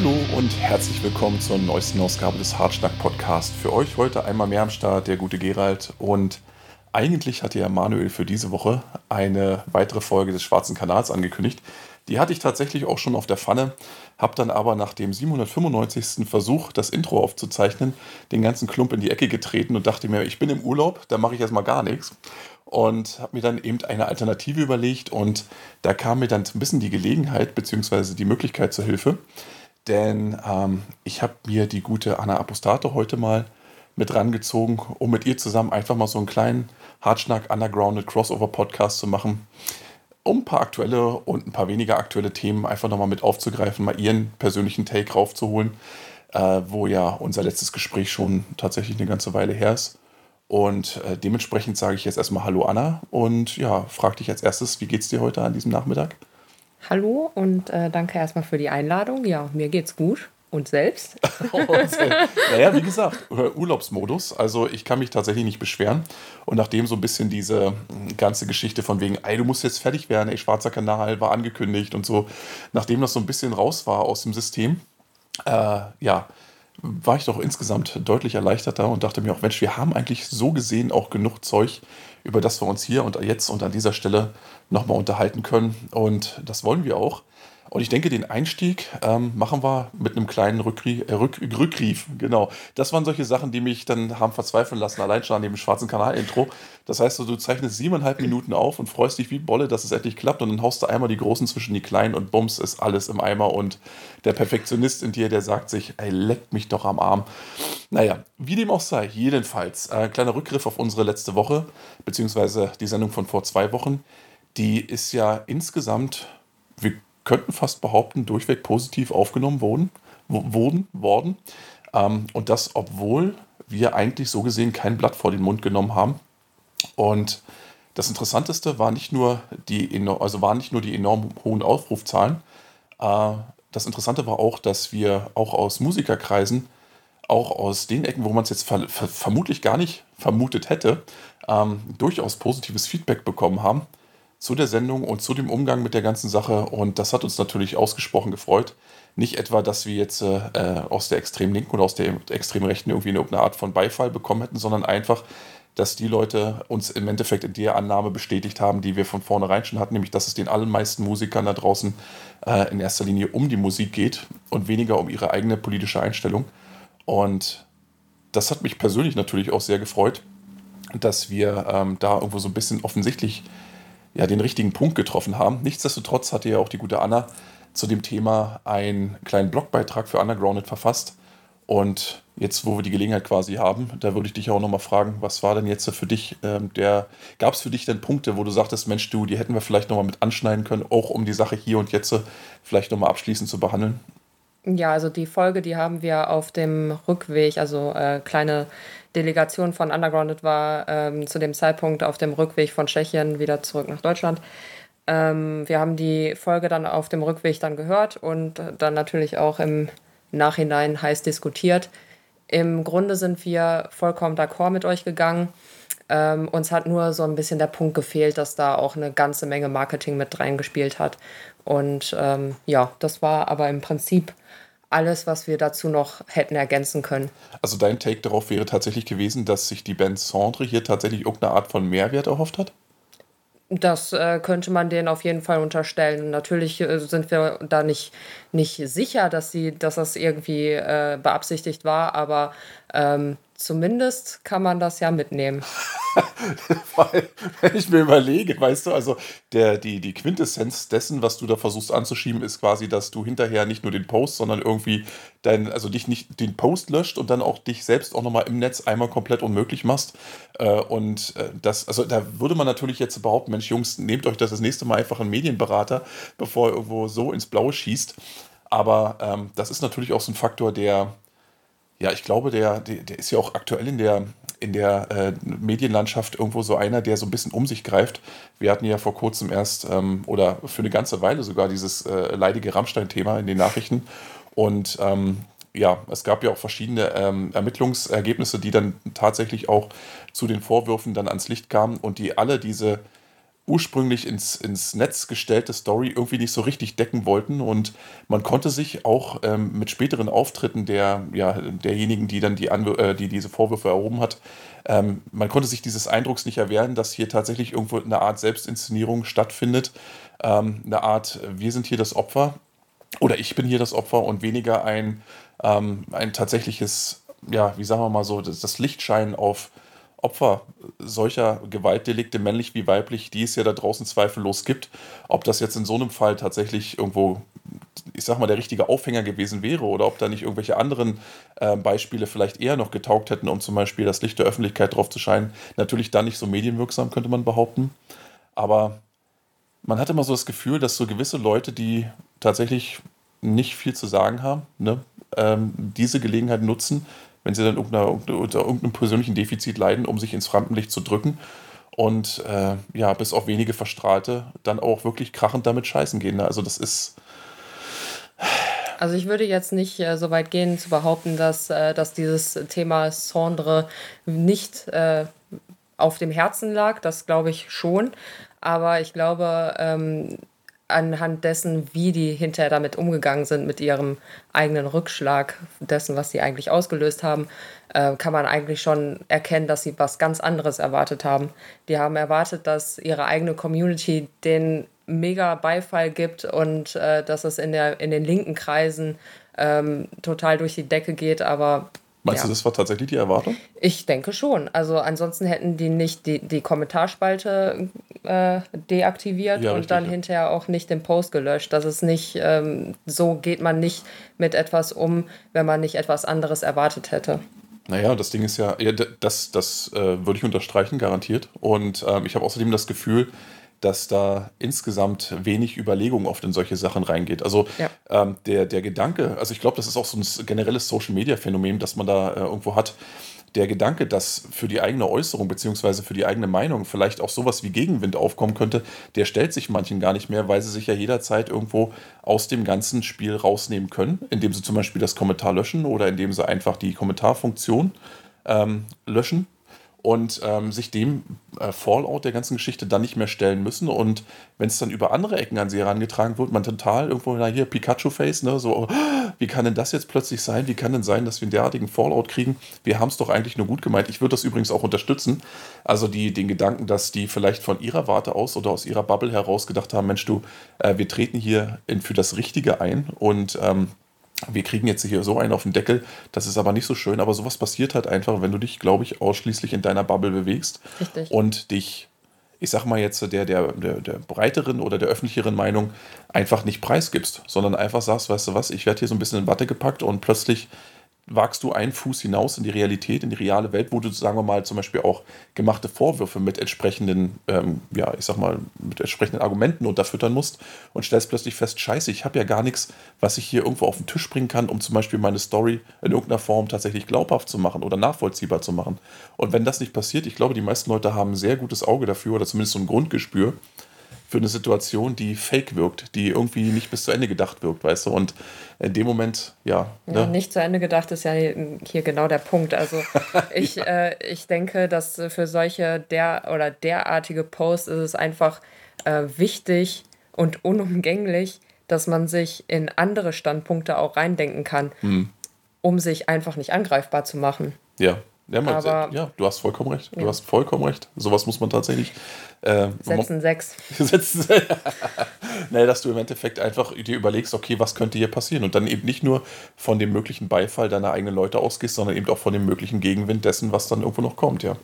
Hallo und herzlich willkommen zur neuesten Ausgabe des Hartschnack Podcast. Für euch heute einmal mehr am Start der gute Gerald und eigentlich hatte ja Manuel für diese Woche eine weitere Folge des Schwarzen Kanals angekündigt. Die hatte ich tatsächlich auch schon auf der Pfanne, habe dann aber nach dem 795. Versuch, das Intro aufzuzeichnen, den ganzen Klump in die Ecke getreten und dachte mir, ich bin im Urlaub, da mache ich erstmal gar nichts. Und habe mir dann eben eine Alternative überlegt und da kam mir dann ein bisschen die Gelegenheit bzw. die Möglichkeit zur Hilfe denn ähm, ich habe mir die gute Anna Apostate heute mal mit rangezogen, um mit ihr zusammen einfach mal so einen kleinen Hartschnack Undergrounded Crossover Podcast zu machen, um ein paar aktuelle und ein paar weniger aktuelle Themen einfach nochmal mit aufzugreifen, mal ihren persönlichen Take raufzuholen, äh, wo ja unser letztes Gespräch schon tatsächlich eine ganze Weile her ist. Und äh, dementsprechend sage ich jetzt erstmal Hallo Anna und ja, frage dich als erstes, wie geht's dir heute an diesem Nachmittag? Hallo und äh, danke erstmal für die Einladung. Ja, mir geht's gut. Und selbst? naja, wie gesagt, Urlaubsmodus. Also ich kann mich tatsächlich nicht beschweren. Und nachdem so ein bisschen diese hm, ganze Geschichte von wegen, ey, du musst jetzt fertig werden, ey, Schwarzer Kanal war angekündigt und so, nachdem das so ein bisschen raus war aus dem System, äh, ja, war ich doch insgesamt deutlich erleichterter und dachte mir auch, Mensch, wir haben eigentlich so gesehen auch genug Zeug, über das wir uns hier und jetzt und an dieser Stelle nochmal unterhalten können. Und das wollen wir auch. Und ich denke, den Einstieg ähm, machen wir mit einem kleinen Rückrie äh, Rück Rückgriff. Genau. Das waren solche Sachen, die mich dann haben verzweifeln lassen, allein schon an dem schwarzen Kanal-Intro. Das heißt, du zeichnest siebeneinhalb Minuten auf und freust dich wie Bolle, dass es endlich klappt. Und dann haust du einmal die Großen zwischen die Kleinen und bums, ist alles im Eimer. Und der Perfektionist in dir, der sagt sich, ey, leckt mich doch am Arm. Naja, wie dem auch sei, jedenfalls. Äh, kleiner Rückgriff auf unsere letzte Woche, beziehungsweise die Sendung von vor zwei Wochen. Die ist ja insgesamt, wir könnten fast behaupten, durchweg positiv aufgenommen wurden, wurden worden. Ähm, und das, obwohl wir eigentlich so gesehen kein Blatt vor den Mund genommen haben. Und das Interessanteste war nicht nur die, also waren nicht nur die enorm hohen Aufrufzahlen. Äh, das Interessante war auch, dass wir auch aus Musikerkreisen, auch aus den Ecken, wo man es jetzt ver ver vermutlich gar nicht vermutet hätte, ähm, durchaus positives Feedback bekommen haben zu der Sendung und zu dem Umgang mit der ganzen Sache. Und das hat uns natürlich ausgesprochen gefreut. Nicht etwa, dass wir jetzt äh, aus der extrem linken oder aus der extrem rechten irgendwie eine, Art von Beifall bekommen hätten, sondern einfach, dass die Leute uns im Endeffekt in der Annahme bestätigt haben, die wir von vornherein schon hatten, nämlich dass es den allermeisten Musikern da draußen äh, in erster Linie um die Musik geht und weniger um ihre eigene politische Einstellung. Und das hat mich persönlich natürlich auch sehr gefreut, dass wir ähm, da irgendwo so ein bisschen offensichtlich ja, den richtigen Punkt getroffen haben. Nichtsdestotrotz hatte ja auch die gute Anna zu dem Thema einen kleinen Blogbeitrag für Undergrounded verfasst. Und jetzt, wo wir die Gelegenheit quasi haben, da würde ich dich auch nochmal fragen, was war denn jetzt für dich ähm, der, gab es für dich denn Punkte, wo du sagtest, Mensch, du, die hätten wir vielleicht nochmal mit anschneiden können, auch um die Sache hier und jetzt vielleicht nochmal abschließend zu behandeln? Ja, also die Folge, die haben wir auf dem Rückweg, also äh, kleine Delegation von Undergrounded war ähm, zu dem Zeitpunkt auf dem Rückweg von Tschechien wieder zurück nach Deutschland. Ähm, wir haben die Folge dann auf dem Rückweg dann gehört und dann natürlich auch im Nachhinein heiß diskutiert. Im Grunde sind wir vollkommen d'accord mit euch gegangen. Ähm, uns hat nur so ein bisschen der Punkt gefehlt, dass da auch eine ganze Menge Marketing mit reingespielt hat. Und ähm, ja, das war aber im Prinzip alles, was wir dazu noch hätten ergänzen können. Also dein Take darauf wäre tatsächlich gewesen, dass sich die Band Centre hier tatsächlich irgendeine Art von Mehrwert erhofft hat? Das äh, könnte man denen auf jeden Fall unterstellen. Natürlich äh, sind wir da nicht, nicht sicher, dass, sie, dass das irgendwie äh, beabsichtigt war, aber ähm, zumindest kann man das ja mitnehmen. Weil, wenn ich mir überlege, weißt du, also der, die, die Quintessenz dessen, was du da versuchst anzuschieben, ist quasi, dass du hinterher nicht nur den Post, sondern irgendwie dein, also dich nicht den Post löscht und dann auch dich selbst auch nochmal im Netz einmal komplett unmöglich machst. Äh, und äh, das, also da würde man natürlich jetzt behaupten, Mensch, Jungs, nehmt euch das das nächste Mal einfach einen Medienberater, bevor ihr irgendwo so ins Blaue schießt. Aber ähm, das ist natürlich auch so ein Faktor, der, ja, ich glaube, der, der, ist ja auch aktuell in der, in der äh, Medienlandschaft irgendwo so einer, der so ein bisschen um sich greift. Wir hatten ja vor kurzem erst ähm, oder für eine ganze Weile sogar dieses äh, leidige Rammstein-Thema in den Nachrichten. Und ähm, ja, es gab ja auch verschiedene ähm, Ermittlungsergebnisse, die dann tatsächlich auch zu den Vorwürfen dann ans Licht kamen und die alle diese ursprünglich ins, ins Netz gestellte Story irgendwie nicht so richtig decken wollten. Und man konnte sich auch ähm, mit späteren Auftritten der, ja, derjenigen, die dann die, äh, die diese Vorwürfe erhoben hat, ähm, man konnte sich dieses Eindrucks nicht erwehren, dass hier tatsächlich irgendwo eine Art Selbstinszenierung stattfindet. Ähm, eine Art, wir sind hier das Opfer oder ich bin hier das Opfer und weniger ein, ähm, ein tatsächliches, ja, wie sagen wir mal so, das, das Lichtschein auf Opfer solcher Gewaltdelikte, männlich wie weiblich, die es ja da draußen zweifellos gibt. Ob das jetzt in so einem Fall tatsächlich irgendwo, ich sag mal, der richtige Aufhänger gewesen wäre oder ob da nicht irgendwelche anderen äh, Beispiele vielleicht eher noch getaugt hätten, um zum Beispiel das Licht der Öffentlichkeit drauf zu scheinen. Natürlich dann nicht so medienwirksam, könnte man behaupten. Aber man hatte immer so das Gefühl, dass so gewisse Leute, die tatsächlich nicht viel zu sagen haben, ne, ähm, diese Gelegenheit nutzen, wenn sie dann unter, irgendeinem persönlichen Defizit leiden, um sich ins Rampenlicht zu drücken. Und äh, ja, bis auf wenige Verstrahlte dann auch wirklich krachend damit scheißen gehen. Ne? Also das ist. Also ich würde jetzt nicht äh, so weit gehen zu behaupten, dass, äh, dass dieses Thema Sondre nicht äh, auf dem Herzen lag. Das glaube ich schon. Aber ich glaube, ähm, anhand dessen, wie die hinterher damit umgegangen sind, mit ihrem eigenen Rückschlag, dessen, was sie eigentlich ausgelöst haben, äh, kann man eigentlich schon erkennen, dass sie was ganz anderes erwartet haben. Die haben erwartet, dass ihre eigene Community den mega Beifall gibt und äh, dass es in, der, in den linken Kreisen ähm, total durch die Decke geht, aber Meinst ja. du, das war tatsächlich die Erwartung? Ich denke schon. Also ansonsten hätten die nicht die, die Kommentarspalte äh, deaktiviert ja, und richtig, dann ja. hinterher auch nicht den Post gelöscht. Das ist nicht, ähm, so geht man nicht mit etwas um, wenn man nicht etwas anderes erwartet hätte. Naja, das Ding ist ja, das, das äh, würde ich unterstreichen, garantiert. Und ähm, ich habe außerdem das Gefühl, dass da insgesamt wenig Überlegung oft in solche Sachen reingeht. Also ja. ähm, der, der Gedanke, also ich glaube, das ist auch so ein generelles Social-Media-Phänomen, das man da äh, irgendwo hat. Der Gedanke, dass für die eigene Äußerung bzw. für die eigene Meinung vielleicht auch sowas wie Gegenwind aufkommen könnte, der stellt sich manchen gar nicht mehr, weil sie sich ja jederzeit irgendwo aus dem ganzen Spiel rausnehmen können, indem sie zum Beispiel das Kommentar löschen oder indem sie einfach die Kommentarfunktion ähm, löschen und ähm, sich dem äh, Fallout der ganzen Geschichte dann nicht mehr stellen müssen. Und wenn es dann über andere Ecken an sie herangetragen wird, man total irgendwo, na hier, Pikachu-Face, ne, so, oh, wie kann denn das jetzt plötzlich sein? Wie kann denn sein, dass wir einen derartigen Fallout kriegen? Wir haben es doch eigentlich nur gut gemeint. Ich würde das übrigens auch unterstützen. Also die, den Gedanken, dass die vielleicht von ihrer Warte aus oder aus ihrer Bubble heraus gedacht haben, Mensch, du, äh, wir treten hier in, für das Richtige ein und ähm, wir kriegen jetzt hier so einen auf den Deckel, das ist aber nicht so schön, aber sowas passiert halt einfach, wenn du dich, glaube ich, ausschließlich in deiner Bubble bewegst Richtig. und dich, ich sag mal jetzt, der, der, der, der breiteren oder der öffentlicheren Meinung einfach nicht preisgibst, sondern einfach sagst, weißt du was, ich werde hier so ein bisschen in Watte gepackt und plötzlich wagst du einen Fuß hinaus in die Realität, in die reale Welt, wo du, sagen wir mal, zum Beispiel auch gemachte Vorwürfe mit entsprechenden, ähm, ja, ich sag mal, mit entsprechenden Argumenten unterfüttern musst und stellst plötzlich fest, scheiße, ich habe ja gar nichts, was ich hier irgendwo auf den Tisch bringen kann, um zum Beispiel meine Story in irgendeiner Form tatsächlich glaubhaft zu machen oder nachvollziehbar zu machen. Und wenn das nicht passiert, ich glaube, die meisten Leute haben ein sehr gutes Auge dafür oder zumindest so ein Grundgespür, für eine Situation, die fake wirkt, die irgendwie nicht bis zu Ende gedacht wirkt, weißt du? Und in dem Moment, ja. ja ne? Nicht zu Ende gedacht ist ja hier genau der Punkt. Also ich, äh, ich denke, dass für solche der oder derartige Posts ist es einfach äh, wichtig und unumgänglich, dass man sich in andere Standpunkte auch reindenken kann, hm. um sich einfach nicht angreifbar zu machen. Ja, ja, man, ja, du hast vollkommen recht. Du ja. hast vollkommen recht. Sowas muss man tatsächlich. Äh, setzen sechs. setzen naja, dass du im Endeffekt einfach dir überlegst, okay, was könnte hier passieren? Und dann eben nicht nur von dem möglichen Beifall deiner eigenen Leute ausgehst, sondern eben auch von dem möglichen Gegenwind dessen, was dann irgendwo noch kommt, ja.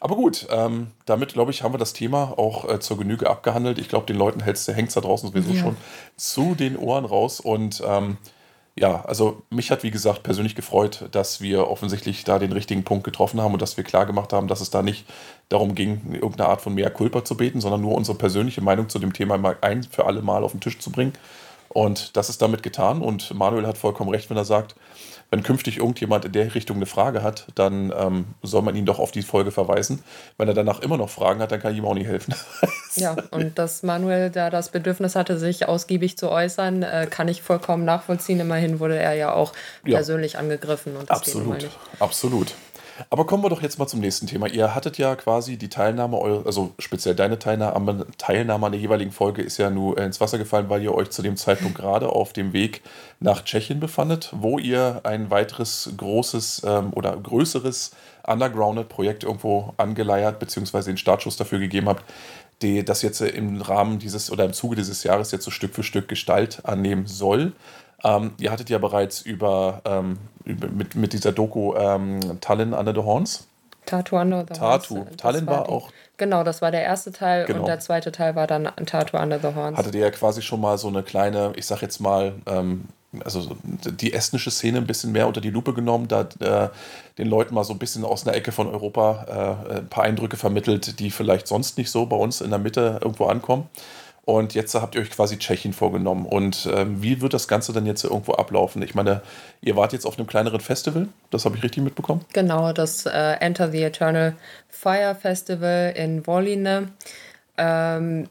Aber gut, ähm, damit glaube ich, haben wir das Thema auch äh, zur Genüge abgehandelt. Ich glaube, den Leuten hängt es da draußen sowieso ja. schon zu den Ohren raus und. Ähm, ja, also mich hat wie gesagt persönlich gefreut, dass wir offensichtlich da den richtigen Punkt getroffen haben und dass wir klar gemacht haben, dass es da nicht darum ging, irgendeine Art von mehr Culpa zu beten, sondern nur unsere persönliche Meinung zu dem Thema mal ein für alle Mal auf den Tisch zu bringen. Und das ist damit getan und Manuel hat vollkommen recht, wenn er sagt, wenn künftig irgendjemand in der Richtung eine Frage hat, dann ähm, soll man ihn doch auf die Folge verweisen. Wenn er danach immer noch Fragen hat, dann kann ich ihm auch nicht helfen. ja, und dass Manuel da das Bedürfnis hatte, sich ausgiebig zu äußern, äh, kann ich vollkommen nachvollziehen. Immerhin wurde er ja auch persönlich ja. angegriffen. absolut, absolut. Aber kommen wir doch jetzt mal zum nächsten Thema. Ihr hattet ja quasi die Teilnahme, also speziell deine Teilnahme, Teilnahme an der jeweiligen Folge ist ja nur ins Wasser gefallen, weil ihr euch zu dem Zeitpunkt gerade auf dem Weg nach Tschechien befandet, wo ihr ein weiteres großes ähm, oder größeres Undergrounded-Projekt irgendwo angeleiert, beziehungsweise den Startschuss dafür gegeben habt, die das jetzt im Rahmen dieses oder im Zuge dieses Jahres jetzt so Stück für Stück Gestalt annehmen soll. Ähm, ihr hattet ja bereits über, ähm, mit, mit dieser Doku ähm, Tallinn Under the Horns. Tattoo Under the Horns. Tattoo. Tallinn war, war auch. Genau, das war der erste Teil genau. und der zweite Teil war dann Tattoo Under the Horns. Hattet ihr ja quasi schon mal so eine kleine, ich sag jetzt mal, ähm, also die estnische Szene ein bisschen mehr unter die Lupe genommen, da äh, den Leuten mal so ein bisschen aus einer Ecke von Europa äh, ein paar Eindrücke vermittelt, die vielleicht sonst nicht so bei uns in der Mitte irgendwo ankommen. Und jetzt habt ihr euch quasi Tschechien vorgenommen. Und ähm, wie wird das Ganze dann jetzt irgendwo ablaufen? Ich meine, ihr wart jetzt auf einem kleineren Festival, das habe ich richtig mitbekommen? Genau, das äh, Enter the Eternal Fire Festival in Wolline. Ähm,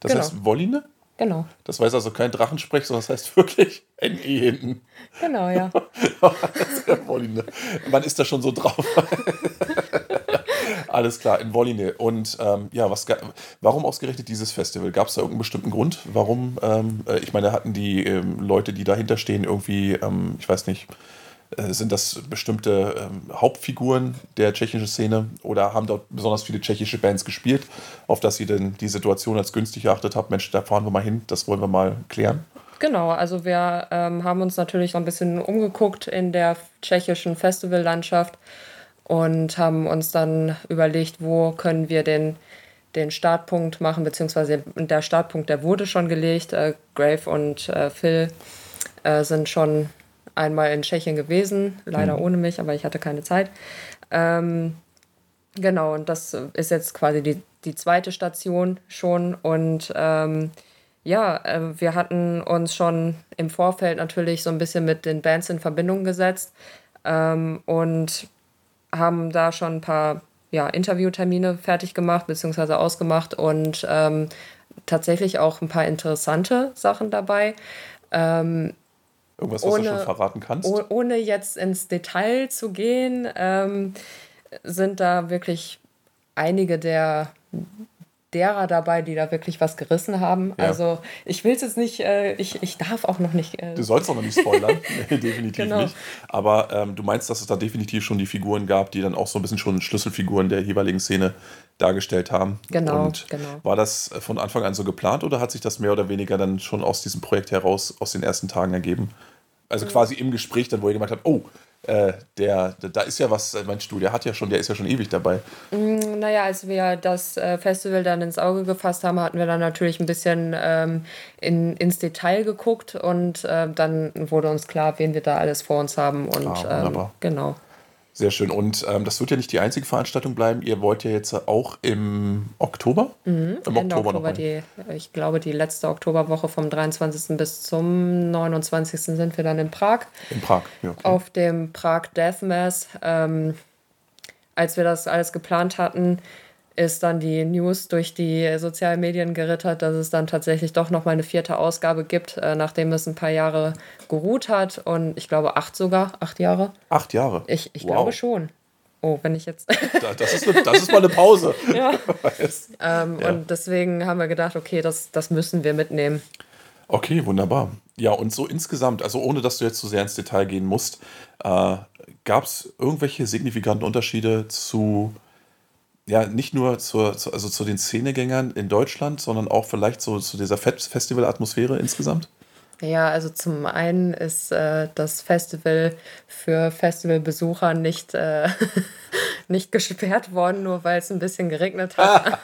das genau. heißt Wolline? Genau. Das weiß also kein Drachensprech, sondern das heißt wirklich NE hinten. Genau, ja. Wolline. Man ist da schon so drauf. Alles klar, in Wolline. Und ähm, ja, was, warum ausgerechnet dieses Festival? Gab es da irgendeinen bestimmten Grund? Warum? Ähm, äh, ich meine, hatten die ähm, Leute, die dahinter stehen, irgendwie, ähm, ich weiß nicht, äh, sind das bestimmte ähm, Hauptfiguren der tschechischen Szene oder haben dort besonders viele tschechische Bands gespielt, auf das ihr denn die Situation als günstig erachtet habt? Mensch, da fahren wir mal hin, das wollen wir mal klären. Genau, also wir ähm, haben uns natürlich so ein bisschen umgeguckt in der tschechischen Festivallandschaft und haben uns dann überlegt, wo können wir den, den Startpunkt machen, beziehungsweise der Startpunkt, der wurde schon gelegt. Äh, Grave und äh, Phil äh, sind schon einmal in Tschechien gewesen, leider mhm. ohne mich, aber ich hatte keine Zeit. Ähm, genau, und das ist jetzt quasi die, die zweite Station schon. Und ähm, ja, äh, wir hatten uns schon im Vorfeld natürlich so ein bisschen mit den Bands in Verbindung gesetzt ähm, und haben da schon ein paar ja, Interviewtermine fertig gemacht, beziehungsweise ausgemacht und ähm, tatsächlich auch ein paar interessante Sachen dabei. Ähm, Irgendwas, was ohne, du schon verraten kannst? Ohne jetzt ins Detail zu gehen, ähm, sind da wirklich einige der derer dabei, die da wirklich was gerissen haben. Ja. Also ich will es jetzt nicht, äh, ich, ich darf auch noch nicht. Äh du sollst auch noch nicht spoilern, nee, definitiv genau. nicht. Aber ähm, du meinst, dass es da definitiv schon die Figuren gab, die dann auch so ein bisschen schon Schlüsselfiguren der jeweiligen Szene dargestellt haben. Genau, Und genau. War das von Anfang an so geplant oder hat sich das mehr oder weniger dann schon aus diesem Projekt heraus, aus den ersten Tagen ergeben? Also quasi im Gespräch dann, wo ihr gemeint habt, oh, äh, der, da ist ja was, mein Studio hat ja schon, der ist ja schon ewig dabei. Mm, naja, als wir das äh, Festival dann ins Auge gefasst haben, hatten wir dann natürlich ein bisschen ähm, in, ins Detail geguckt und äh, dann wurde uns klar, wen wir da alles vor uns haben. Und ah, ähm, genau. Sehr schön. Und ähm, das wird ja nicht die einzige Veranstaltung bleiben. Ihr wollt ja jetzt auch im Oktober? Mhm, Im Ende Oktober, Oktober die, ich glaube, die letzte Oktoberwoche vom 23. bis zum 29. sind wir dann in Prag. In Prag, ja. Okay. Auf dem Prag Death Mass. Ähm, als wir das alles geplant hatten, ist dann die News durch die sozialen Medien gerittert, dass es dann tatsächlich doch noch mal eine vierte Ausgabe gibt, äh, nachdem es ein paar Jahre geruht hat und ich glaube acht sogar, acht Jahre. Acht Jahre? Ich, ich wow. glaube schon. Oh, wenn ich jetzt. das, ist eine, das ist mal eine Pause. ja. ähm, ja. Und deswegen haben wir gedacht, okay, das, das müssen wir mitnehmen. Okay, wunderbar. Ja, und so insgesamt, also ohne dass du jetzt zu sehr ins Detail gehen musst, äh, gab es irgendwelche signifikanten Unterschiede zu ja, nicht nur zur, zu, also zu den Szenegängern in Deutschland, sondern auch vielleicht so zu dieser Festival-Atmosphäre insgesamt? Ja, also zum einen ist äh, das Festival für Festivalbesucher nicht, äh, nicht gesperrt worden, nur weil es ein bisschen geregnet hat.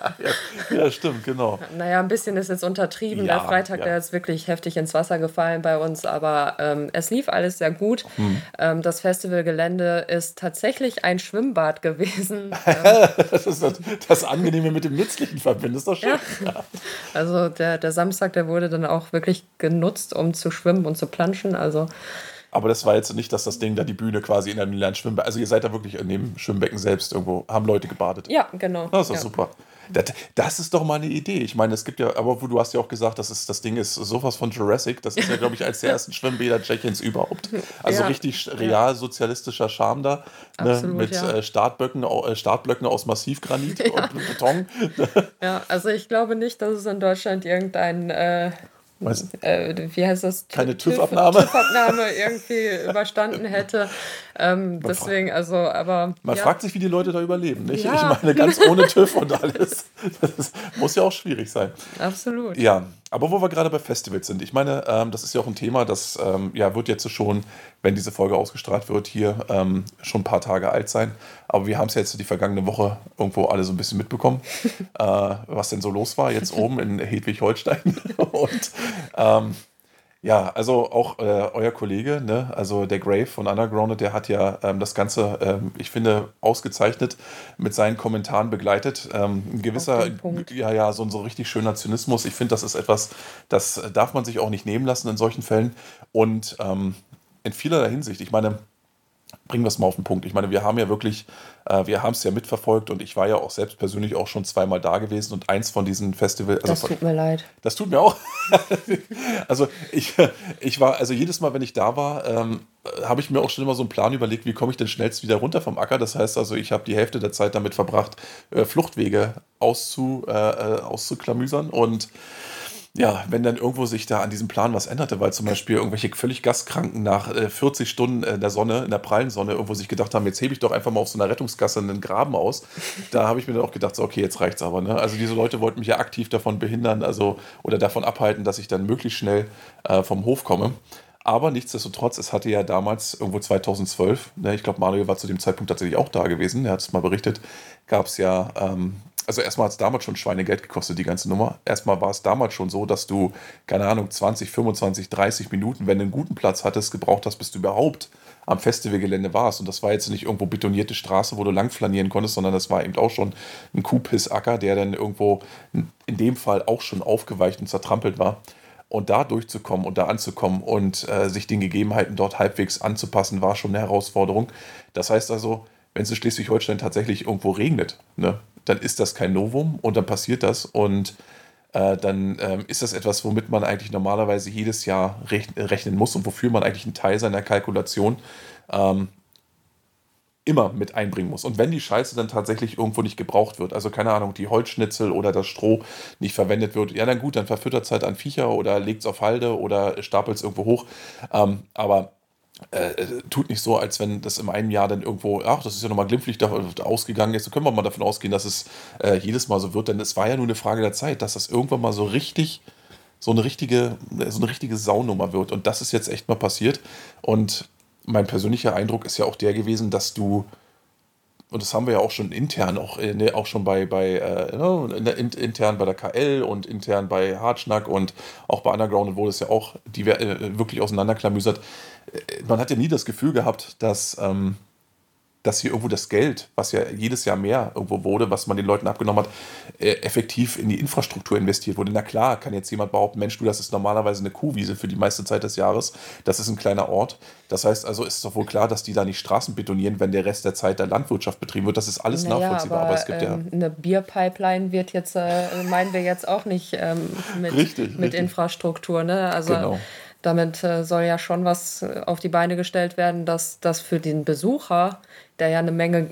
ja, ja, stimmt, genau. Naja, ein bisschen ist jetzt untertrieben. Ja, der Freitag, ja. der ist wirklich heftig ins Wasser gefallen bei uns, aber ähm, es lief alles sehr gut. Hm. Ähm, das Festivalgelände ist tatsächlich ein Schwimmbad gewesen. das ist das, das Angenehme mit dem Nützlichen verbinden, ist doch schön. Ja. Also der, der Samstag, der wurde dann auch wirklich genutzt, um zu schwimmen und zu planschen. Also aber das war jetzt nicht, dass das Ding da die Bühne quasi in einem leeren Schwimmbecken. Also ihr seid da wirklich in dem Schwimmbecken selbst irgendwo, haben Leute gebadet. Ja, genau. Das ist ja. super. Das, das, ist doch mal eine Idee. Ich meine, es gibt ja, aber du hast ja auch gesagt, das, ist, das Ding ist sowas von Jurassic. Das ist ja, glaube ich, eines der ersten Schwimmbäder Tschechiens überhaupt. Also ja. richtig real sozialistischer Charme da. Ne? Mit ja. äh, Startblöcken, äh, Startblöcken aus Massivgranit und Beton. ja, also ich glaube nicht, dass es in Deutschland irgendein äh, äh, wie heißt das? Keine TÜV-Abnahme. TÜV-Abnahme irgendwie überstanden hätte. Ähm, deswegen, also, aber. Man ja. fragt sich, wie die Leute da überleben, nicht? Ja. Ich meine, ganz ohne TÜV und alles. Das muss ja auch schwierig sein. Absolut. Ja, aber wo wir gerade bei Festivals sind, ich meine, ähm, das ist ja auch ein Thema, das ähm, ja, wird jetzt schon, wenn diese Folge ausgestrahlt wird, hier ähm, schon ein paar Tage alt sein. Aber wir haben es jetzt die vergangene Woche irgendwo alle so ein bisschen mitbekommen, äh, was denn so los war jetzt oben in Hedwig-Holstein. und ähm, ja, also auch äh, euer Kollege, ne, also der Grave von Undergrounded, der hat ja ähm, das Ganze, ähm, ich finde, ausgezeichnet mit seinen Kommentaren begleitet. Ähm, ein gewisser, ja, ja, so ein so richtig schöner Zynismus. Ich finde, das ist etwas, das darf man sich auch nicht nehmen lassen in solchen Fällen. Und ähm, in vielerlei Hinsicht, ich meine, bringen wir es mal auf den Punkt. Ich meine, wir haben ja wirklich, äh, wir haben es ja mitverfolgt und ich war ja auch selbst persönlich auch schon zweimal da gewesen und eins von diesen Festivals. Also das tut mir leid. Das tut mir auch. also ich, ich war, also jedes Mal, wenn ich da war, ähm, habe ich mir auch schon immer so einen Plan überlegt, wie komme ich denn schnellst wieder runter vom Acker. Das heißt also, ich habe die Hälfte der Zeit damit verbracht, äh, Fluchtwege auszu, äh, äh auszuklamüsern und ja, wenn dann irgendwo sich da an diesem Plan was änderte, weil zum Beispiel irgendwelche völlig Gastkranken nach äh, 40 Stunden in der Sonne, in der prallen Sonne, irgendwo sich gedacht haben, jetzt hebe ich doch einfach mal auf so einer Rettungsgasse einen Graben aus, da habe ich mir dann auch gedacht, so, okay, jetzt reicht's aber. Ne? Also diese Leute wollten mich ja aktiv davon behindern, also oder davon abhalten, dass ich dann möglichst schnell äh, vom Hof komme. Aber nichtsdestotrotz, es hatte ja damals irgendwo 2012, ne, ich glaube, Manuel war zu dem Zeitpunkt tatsächlich auch da gewesen, er hat es mal berichtet, gab es ja ähm, also erstmal hat es damals schon Schweinegeld gekostet, die ganze Nummer. Erstmal war es damals schon so, dass du, keine Ahnung, 20, 25, 30 Minuten, wenn du einen guten Platz hattest, gebraucht hast, bis du überhaupt am Festivalgelände warst. Und das war jetzt nicht irgendwo betonierte Straße, wo du lang flanieren konntest, sondern das war eben auch schon ein Kuhpissacker, der dann irgendwo in dem Fall auch schon aufgeweicht und zertrampelt war. Und da durchzukommen und da anzukommen und äh, sich den Gegebenheiten dort halbwegs anzupassen, war schon eine Herausforderung. Das heißt also, wenn es in Schleswig-Holstein tatsächlich irgendwo regnet, ne, dann ist das kein Novum und dann passiert das und äh, dann ähm, ist das etwas, womit man eigentlich normalerweise jedes Jahr rechnen muss und wofür man eigentlich einen Teil seiner Kalkulation ähm, immer mit einbringen muss. Und wenn die Scheiße dann tatsächlich irgendwo nicht gebraucht wird, also keine Ahnung, die Holzschnitzel oder das Stroh nicht verwendet wird, ja dann gut, dann verfüttert es halt an Viecher oder legt es auf Halde oder stapelt es irgendwo hoch. Ähm, aber äh, äh, tut nicht so, als wenn das in einem Jahr dann irgendwo, ach, das ist ja nochmal glimpflich da, ausgegangen ist. So können wir mal davon ausgehen, dass es äh, jedes Mal so wird, denn es war ja nur eine Frage der Zeit, dass das irgendwann mal so richtig, so eine richtige, so eine richtige Saunummer wird. Und das ist jetzt echt mal passiert. Und mein persönlicher Eindruck ist ja auch der gewesen, dass du und das haben wir ja auch schon intern, auch, äh, ne, auch schon bei, bei äh, ne, intern bei der KL und intern bei Hartschnack und auch bei Underground wurde es ja auch die, äh, wirklich auseinanderklamüsert. Äh, man hat ja nie das Gefühl gehabt, dass, ähm, dass hier irgendwo das Geld, was ja jedes Jahr mehr irgendwo wurde, was man den Leuten abgenommen hat, äh, effektiv in die Infrastruktur investiert wurde. Na klar, kann jetzt jemand behaupten, Mensch, du, das ist normalerweise eine Kuhwiese für die meiste Zeit des Jahres. Das ist ein kleiner Ort. Das heißt also, ist es doch wohl klar, dass die da nicht Straßen betonieren, wenn der Rest der Zeit der Landwirtschaft betrieben wird. Das ist alles naja, nachvollziehbar. Aber, aber, es gibt ähm, ja. Eine Bierpipeline wird jetzt, äh, meinen wir jetzt auch nicht ähm, mit, richtig, mit richtig. Infrastruktur. Ne? Also genau damit äh, soll ja schon was äh, auf die Beine gestellt werden, dass das für den Besucher, der ja eine Menge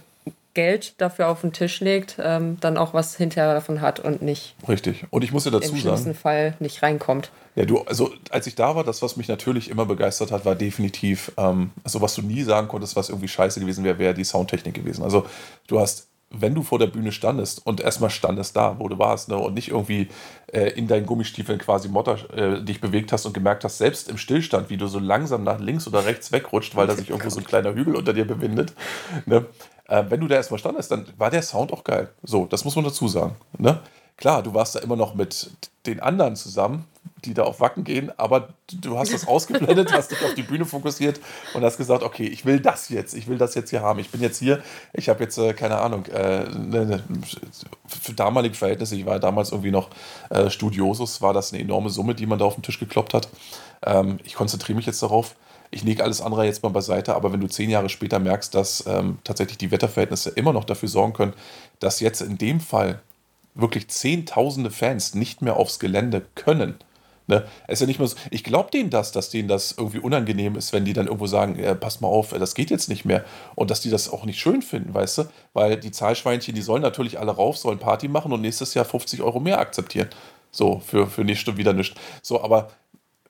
Geld dafür auf den Tisch legt, ähm, dann auch was hinterher davon hat und nicht. Richtig. Und ich muss ja dazu sagen. Im schlimmsten Fall nicht reinkommt. Ja, du, also als ich da war, das, was mich natürlich immer begeistert hat, war definitiv, ähm, also was du nie sagen konntest, was irgendwie scheiße gewesen wäre, wäre die Soundtechnik gewesen. Also du hast wenn du vor der Bühne standest und erstmal standest da, wo du warst, ne, und nicht irgendwie äh, in deinen Gummistiefeln quasi Motter äh, dich bewegt hast und gemerkt hast, selbst im Stillstand, wie du so langsam nach links oder rechts wegrutscht, weil da sich irgendwo so ein kleiner Hügel unter dir befindet. Ne? Äh, wenn du da erstmal standest, dann war der Sound auch geil. So, das muss man dazu sagen. Ne? Klar, du warst da immer noch mit den anderen zusammen, die da auf Wacken gehen, aber du hast das ausgeblendet, hast dich auf die Bühne fokussiert und hast gesagt, okay, ich will das jetzt, ich will das jetzt hier haben. Ich bin jetzt hier, ich habe jetzt, äh, keine Ahnung, äh, ne, ne, für damalige Verhältnisse, ich war damals irgendwie noch äh, Studiosus, war das eine enorme Summe, die man da auf den Tisch gekloppt hat. Ähm, ich konzentriere mich jetzt darauf. Ich lege alles andere jetzt mal beiseite, aber wenn du zehn Jahre später merkst, dass ähm, tatsächlich die Wetterverhältnisse immer noch dafür sorgen können, dass jetzt in dem Fall wirklich zehntausende Fans nicht mehr aufs Gelände können. Ne? Ist ja nicht mehr so, ich glaube denen das, dass denen das irgendwie unangenehm ist, wenn die dann irgendwo sagen, äh, pass mal auf, das geht jetzt nicht mehr. Und dass die das auch nicht schön finden, weißt du? Weil die Zahlschweinchen, die sollen natürlich alle rauf, sollen Party machen und nächstes Jahr 50 Euro mehr akzeptieren. So, für, für und wieder nichts. So, aber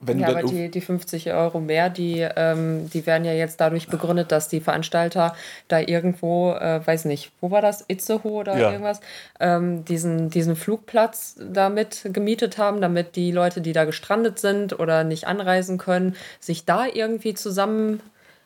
wenn ja, aber die, die 50 Euro mehr, die, ähm, die werden ja jetzt dadurch begründet, dass die Veranstalter da irgendwo, äh, weiß nicht, wo war das, Itzehoe oder ja. irgendwas, ähm, diesen, diesen Flugplatz damit gemietet haben, damit die Leute, die da gestrandet sind oder nicht anreisen können, sich da irgendwie zusammen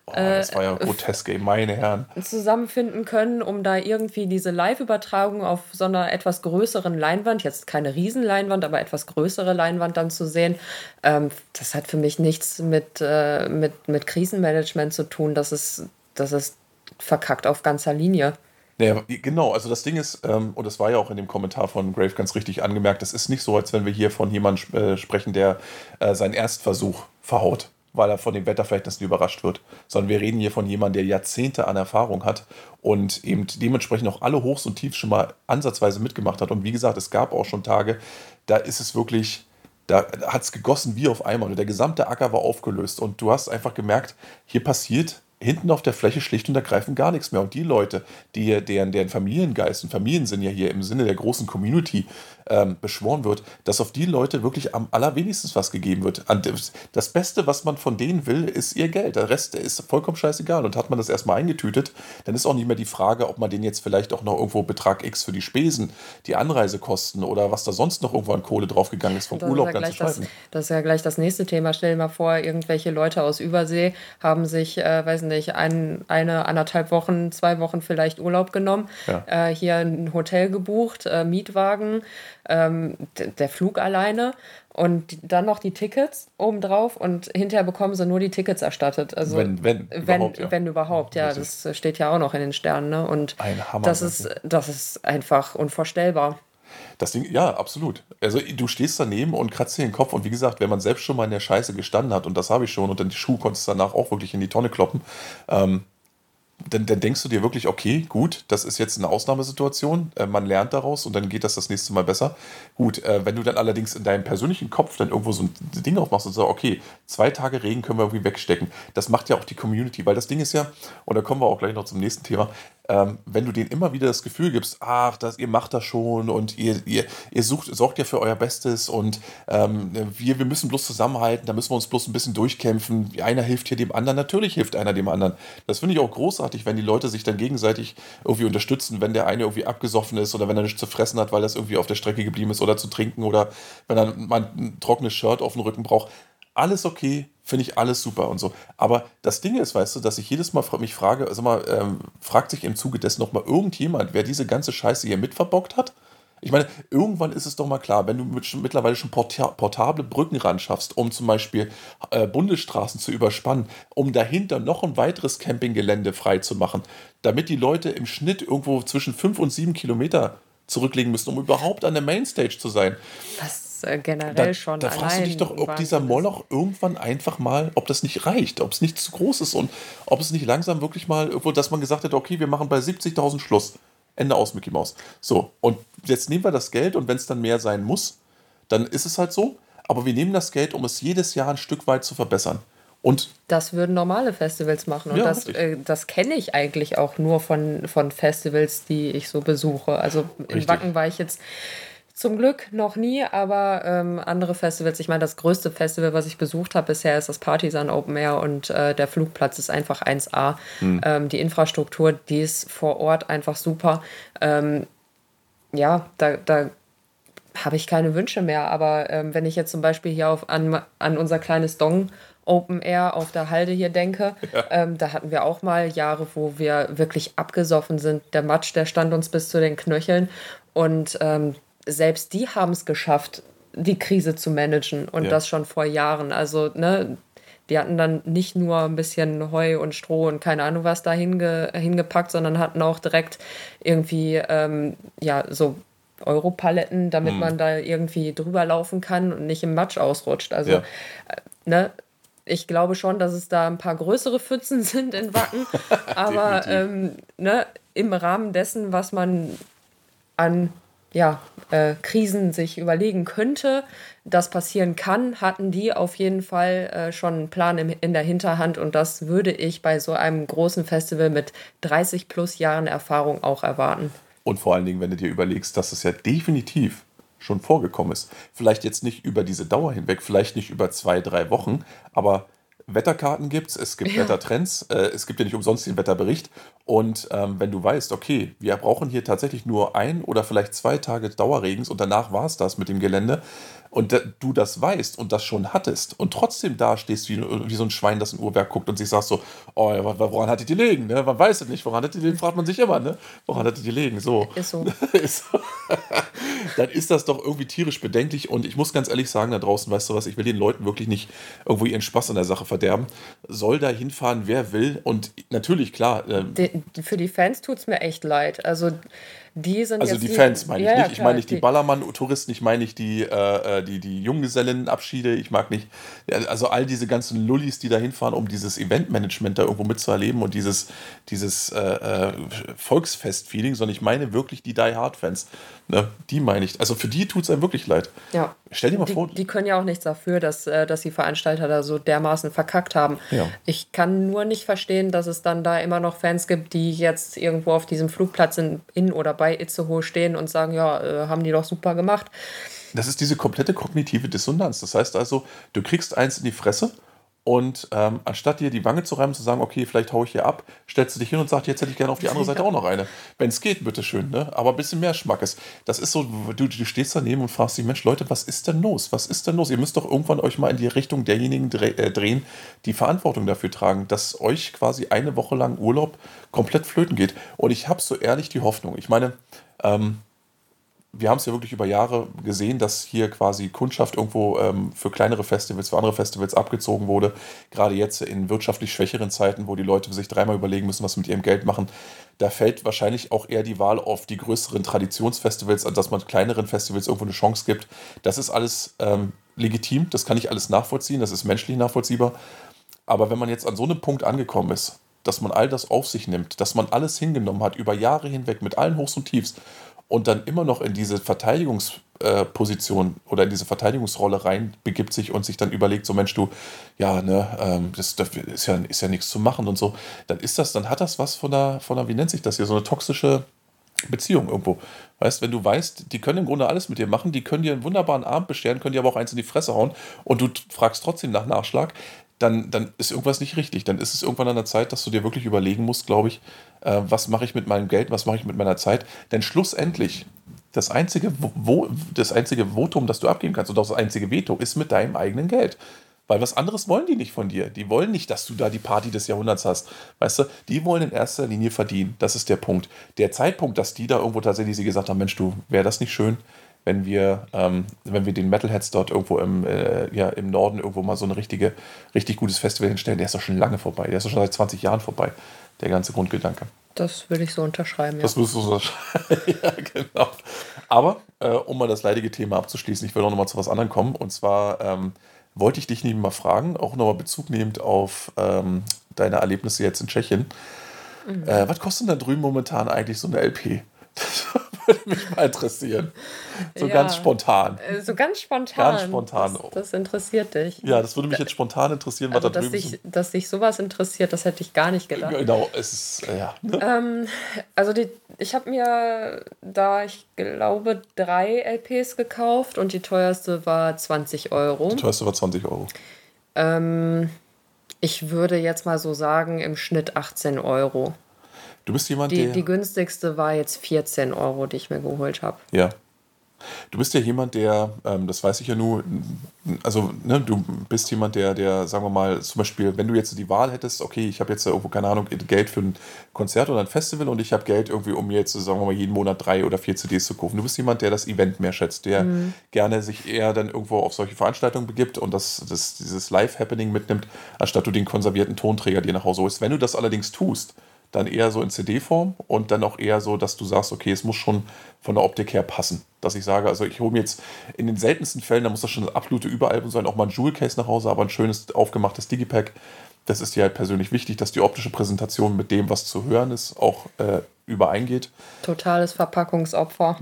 Oh, das war ja äh, grotesk, ey, meine Herren. Zusammenfinden können, um da irgendwie diese Live-Übertragung auf so einer etwas größeren Leinwand, jetzt keine Riesenleinwand, aber etwas größere Leinwand dann zu sehen. Ähm, das hat für mich nichts mit, äh, mit, mit Krisenmanagement zu tun. Das ist, das ist verkackt auf ganzer Linie. Naja, genau, also das Ding ist, ähm, und das war ja auch in dem Kommentar von Grave ganz richtig angemerkt, es ist nicht so, als wenn wir hier von jemandem äh, sprechen, der äh, seinen Erstversuch verhaut weil er von den Wetterverhältnissen überrascht wird, sondern wir reden hier von jemandem, der Jahrzehnte an Erfahrung hat und eben dementsprechend auch alle Hochs und Tiefs schon mal ansatzweise mitgemacht hat. Und wie gesagt, es gab auch schon Tage, da ist es wirklich, da hat es gegossen wie auf einmal und der gesamte Acker war aufgelöst und du hast einfach gemerkt, hier passiert hinten auf der Fläche schlicht und ergreifend gar nichts mehr. Und die Leute, die, deren, deren Familiengeist und Familiensinn ja hier im Sinne der großen Community ähm, beschworen wird, dass auf die Leute wirklich am allerwenigsten was gegeben wird. Das Beste, was man von denen will, ist ihr Geld. Der Rest ist vollkommen scheißegal. Und hat man das erstmal eingetütet, dann ist auch nicht mehr die Frage, ob man den jetzt vielleicht auch noch irgendwo Betrag X für die Spesen, die Anreisekosten oder was da sonst noch irgendwo an Kohle draufgegangen ist vom das Urlaub ist ja dann zu das, das ist ja gleich das nächste Thema. Stell dir mal vor, irgendwelche Leute aus Übersee haben sich, äh, weiß nicht, ein, eine, anderthalb Wochen, zwei Wochen vielleicht Urlaub genommen, ja. äh, hier ein Hotel gebucht, äh, Mietwagen, ähm, der Flug alleine und dann noch die Tickets obendrauf und hinterher bekommen sie nur die Tickets erstattet. Also wenn, wenn, wenn überhaupt, ja. wenn überhaupt, ja, das steht ja auch noch in den Sternen. Ne? Und Ein Hammer, das ist, das ist einfach unvorstellbar. Das Ding, ja, absolut. Also du stehst daneben und kratzt dir den Kopf und wie gesagt, wenn man selbst schon mal in der Scheiße gestanden hat und das habe ich schon und dann die Schuhe konntest du danach auch wirklich in die Tonne kloppen, ähm, dann, dann, denkst du dir wirklich, okay, gut, das ist jetzt eine Ausnahmesituation, äh, man lernt daraus und dann geht das das nächste Mal besser. Gut, äh, wenn du dann allerdings in deinem persönlichen Kopf dann irgendwo so ein Ding aufmachst und sagst, okay, zwei Tage Regen können wir irgendwie wegstecken, das macht ja auch die Community, weil das Ding ist ja, und da kommen wir auch gleich noch zum nächsten Thema, ähm, wenn du denen immer wieder das Gefühl gibst, ach, das, ihr macht das schon und ihr, ihr, ihr sucht, sorgt ja für euer Bestes und ähm, wir, wir müssen bloß zusammenhalten, da müssen wir uns bloß ein bisschen durchkämpfen. Einer hilft hier dem anderen, natürlich hilft einer dem anderen. Das finde ich auch großartig, wenn die Leute sich dann gegenseitig irgendwie unterstützen, wenn der eine irgendwie abgesoffen ist oder wenn er nichts zu fressen hat, weil das irgendwie auf der Strecke geblieben ist oder zu trinken oder wenn er mal ein trockenes Shirt auf dem Rücken braucht alles okay, finde ich alles super und so. Aber das Ding ist, weißt du, dass ich jedes Mal mich frage, also mal, ähm, fragt sich im Zuge dessen nochmal irgendjemand, wer diese ganze Scheiße hier mitverbockt hat? Ich meine, irgendwann ist es doch mal klar, wenn du mit, mittlerweile schon portable Brücken ran schaffst, um zum Beispiel äh, Bundesstraßen zu überspannen, um dahinter noch ein weiteres Campinggelände freizumachen, damit die Leute im Schnitt irgendwo zwischen fünf und sieben Kilometer zurücklegen müssen, um überhaupt an der Mainstage zu sein. Was äh, generell da, schon. Da fragst du dich doch, ob dieser Moloch irgendwann einfach mal, ob das nicht reicht, ob es nicht zu groß ist und ob es nicht langsam wirklich mal irgendwo, dass man gesagt hat, okay, wir machen bei 70.000 Schluss. Ende aus, Mickey Mouse. So, und jetzt nehmen wir das Geld und wenn es dann mehr sein muss, dann ist es halt so. Aber wir nehmen das Geld, um es jedes Jahr ein Stück weit zu verbessern. Und das würden normale Festivals machen. Und ja, das, äh, das kenne ich eigentlich auch nur von, von Festivals, die ich so besuche. Also in richtig. Wacken war ich jetzt zum Glück noch nie, aber ähm, andere Festivals, ich meine, das größte Festival, was ich besucht habe bisher, ist das Partisan Open Air und äh, der Flugplatz ist einfach 1A. Hm. Ähm, die Infrastruktur, die ist vor Ort einfach super. Ähm, ja, da, da habe ich keine Wünsche mehr, aber ähm, wenn ich jetzt zum Beispiel hier auf, an, an unser kleines Dong Open Air auf der Halde hier denke, ja. ähm, da hatten wir auch mal Jahre, wo wir wirklich abgesoffen sind. Der Matsch, der stand uns bis zu den Knöcheln und ähm, selbst die haben es geschafft, die Krise zu managen und ja. das schon vor Jahren. Also, ne, die hatten dann nicht nur ein bisschen Heu und Stroh und keine Ahnung was da hinge hingepackt, sondern hatten auch direkt irgendwie, ähm, ja, so Europaletten, damit hm. man da irgendwie drüber laufen kann und nicht im Matsch ausrutscht. Also, ja. äh, ne, ich glaube schon, dass es da ein paar größere Pfützen sind in Wacken, aber ähm, ne, im Rahmen dessen, was man an ja, äh, Krisen sich überlegen könnte, das passieren kann, hatten die auf jeden Fall äh, schon einen Plan im, in der Hinterhand und das würde ich bei so einem großen Festival mit 30 plus Jahren Erfahrung auch erwarten. Und vor allen Dingen, wenn du dir überlegst, dass es ja definitiv schon vorgekommen ist. Vielleicht jetzt nicht über diese Dauer hinweg, vielleicht nicht über zwei, drei Wochen, aber Wetterkarten gibt es, es gibt ja. Wettertrends, äh, es gibt ja nicht umsonst den Wetterbericht. Und ähm, wenn du weißt, okay, wir brauchen hier tatsächlich nur ein oder vielleicht zwei Tage Dauerregens und danach war es das mit dem Gelände, und du das weißt und das schon hattest und trotzdem da stehst wie, wie so ein Schwein, das ein Uhrwerk guckt und sich sagt so, oh, woran hat die die legen? Ne? Man weiß es nicht, woran hat die liegen, fragt man sich immer, ne? Woran hat die die legen? So. Ist so. ist so. Dann ist das doch irgendwie tierisch bedenklich und ich muss ganz ehrlich sagen, da draußen, weißt du was, ich will den Leuten wirklich nicht irgendwo ihren Spaß an der Sache verderben. Soll da hinfahren, wer will und natürlich, klar. Äh, für die Fans tut es mir echt leid. Also die sind also die Fans meine ich ja, nicht. ich meine nicht die, die Ballermann-Touristen, ich meine nicht die, äh, äh, die, die Junggesellenabschiede, ich mag nicht, also all diese ganzen Lullis, die da hinfahren, um dieses Eventmanagement da irgendwo mitzuerleben und dieses, dieses äh, äh Volksfest-Feeling, sondern ich meine wirklich die Die Hard-Fans. Ne? Die meine ich. Also für die tut es einem wirklich leid. Ja. Stell dir mal die, vor. Die können ja auch nichts dafür, dass, äh, dass die Veranstalter da so dermaßen verkackt haben. Ja. Ich kann nur nicht verstehen, dass es dann da immer noch Fans gibt, die jetzt irgendwo auf diesem Flugplatz in, in oder bei Itzehoe stehen und sagen, ja, äh, haben die doch super gemacht. Das ist diese komplette kognitive Dissonanz. Das heißt also, du kriegst eins in die Fresse und ähm, anstatt dir die Wange zu reiben, zu sagen, okay, vielleicht haue ich hier ab, stellst du dich hin und sagst, jetzt hätte ich gerne auf die andere Seite auch noch eine. Wenn es geht, bitteschön, ne? Aber ein bisschen mehr Schmackes. Das ist so, du, du stehst daneben und fragst dich, Mensch, Leute, was ist denn los? Was ist denn los? Ihr müsst doch irgendwann euch mal in die Richtung derjenigen äh, drehen, die Verantwortung dafür tragen, dass euch quasi eine Woche lang Urlaub komplett flöten geht. Und ich habe so ehrlich die Hoffnung. Ich meine, ähm, wir haben es ja wirklich über Jahre gesehen, dass hier quasi Kundschaft irgendwo ähm, für kleinere Festivals, für andere Festivals abgezogen wurde. Gerade jetzt in wirtschaftlich schwächeren Zeiten, wo die Leute sich dreimal überlegen müssen, was sie mit ihrem Geld machen. Da fällt wahrscheinlich auch eher die Wahl auf die größeren Traditionsfestivals, als dass man kleineren Festivals irgendwo eine Chance gibt. Das ist alles ähm, legitim, das kann ich alles nachvollziehen, das ist menschlich nachvollziehbar. Aber wenn man jetzt an so einem Punkt angekommen ist, dass man all das auf sich nimmt, dass man alles hingenommen hat, über Jahre hinweg, mit allen Hochs und Tiefs, und dann immer noch in diese Verteidigungsposition äh, oder in diese Verteidigungsrolle rein begibt sich und sich dann überlegt, so Mensch, du, ja, ne, ähm, das, das, ist ja, ist ja nichts zu machen und so, dann ist das, dann hat das was von einer, von einer, wie nennt sich das hier, so eine toxische Beziehung irgendwo. Weißt, wenn du weißt, die können im Grunde alles mit dir machen, die können dir einen wunderbaren Abend bescheren, können dir aber auch eins in die Fresse hauen und du fragst trotzdem nach Nachschlag, dann, dann ist irgendwas nicht richtig. Dann ist es irgendwann an der Zeit, dass du dir wirklich überlegen musst, glaube ich, äh, was mache ich mit meinem Geld, was mache ich mit meiner Zeit. Denn schlussendlich, das einzige, wo, das einzige Votum, das du abgeben kannst, und auch das einzige Veto, ist mit deinem eigenen Geld. Weil was anderes wollen die nicht von dir. Die wollen nicht, dass du da die Party des Jahrhunderts hast. Weißt du, die wollen in erster Linie verdienen. Das ist der Punkt. Der Zeitpunkt, dass die da irgendwo tatsächlich sie gesagt haben, Mensch, du, wäre das nicht schön, wenn wir, ähm, wenn wir den Metalheads dort irgendwo im, äh, ja, im Norden irgendwo mal so ein richtige, richtig gutes Festival hinstellen, der ist doch schon lange vorbei. Der ist doch schon seit 20 Jahren vorbei, der ganze Grundgedanke. Das würde ich so unterschreiben, ja. Das müsstest du so unterschreiben, ja, genau. Aber, äh, um mal das leidige Thema abzuschließen, ich will auch nochmal zu was anderem kommen. Und zwar ähm, wollte ich dich mal fragen, auch nochmal Bezug nehmend auf ähm, deine Erlebnisse jetzt in Tschechien. Mhm. Äh, was kostet denn da drüben momentan eigentlich so eine LP? Würde mich mal interessieren. So ja, ganz spontan. Äh, so ganz spontan. Ganz spontan. Das, das, interessiert dich. Ja, das würde mich jetzt spontan interessieren, also, was da drüben ist. Dass dich sowas interessiert, das hätte ich gar nicht gedacht. Genau, es ist, äh, ja. Ne? Ähm, also die, ich habe mir da, ich glaube, drei LPs gekauft und die teuerste war 20 Euro. Die teuerste war 20 Euro. Ähm, ich würde jetzt mal so sagen, im Schnitt 18 Euro. Du bist jemand, die, der. Die günstigste war jetzt 14 Euro, die ich mir geholt habe. Ja. Du bist ja jemand, der, ähm, das weiß ich ja nur, also ne, du bist jemand, der, der, sagen wir mal, zum Beispiel, wenn du jetzt die Wahl hättest, okay, ich habe jetzt irgendwo, keine Ahnung, Geld für ein Konzert oder ein Festival und ich habe Geld irgendwie, um jetzt, sagen wir mal, jeden Monat drei oder vier CDs zu kaufen. Du bist jemand, der das Event mehr schätzt, der mhm. gerne sich eher dann irgendwo auf solche Veranstaltungen begibt und das, das, dieses Live-Happening mitnimmt, anstatt du den konservierten Tonträger dir nach Hause holst. Wenn du das allerdings tust, dann eher so in CD-Form und dann auch eher so, dass du sagst, okay, es muss schon von der Optik her passen. Dass ich sage, also ich hole mir jetzt in den seltensten Fällen, da muss das schon das absolute Überalbum sein, auch mal ein Jewel-Case nach Hause, aber ein schönes aufgemachtes Digipack. Das ist dir halt persönlich wichtig, dass die optische Präsentation mit dem, was zu hören ist, auch äh, übereingeht. Totales Verpackungsopfer.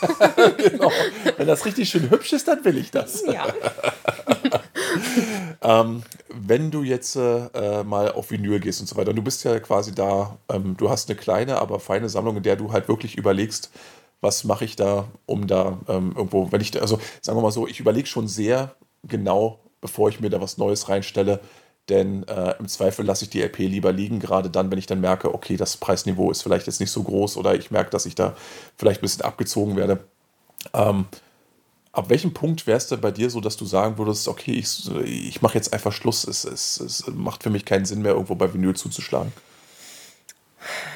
genau. Wenn das richtig schön hübsch ist, dann will ich das. Ja. ähm, wenn du jetzt äh, mal auf Vinyl gehst und so weiter, du bist ja quasi da, ähm, du hast eine kleine, aber feine Sammlung, in der du halt wirklich überlegst, was mache ich da, um da ähm, irgendwo, wenn ich, also sagen wir mal so, ich überlege schon sehr genau, bevor ich mir da was Neues reinstelle, denn äh, im Zweifel lasse ich die LP lieber liegen, gerade dann, wenn ich dann merke, okay, das Preisniveau ist vielleicht jetzt nicht so groß oder ich merke, dass ich da vielleicht ein bisschen abgezogen werde. Ähm, Ab welchem Punkt wärst du bei dir so, dass du sagen würdest, okay, ich, ich mache jetzt einfach Schluss, es, es, es macht für mich keinen Sinn mehr, irgendwo bei Vinyl zuzuschlagen?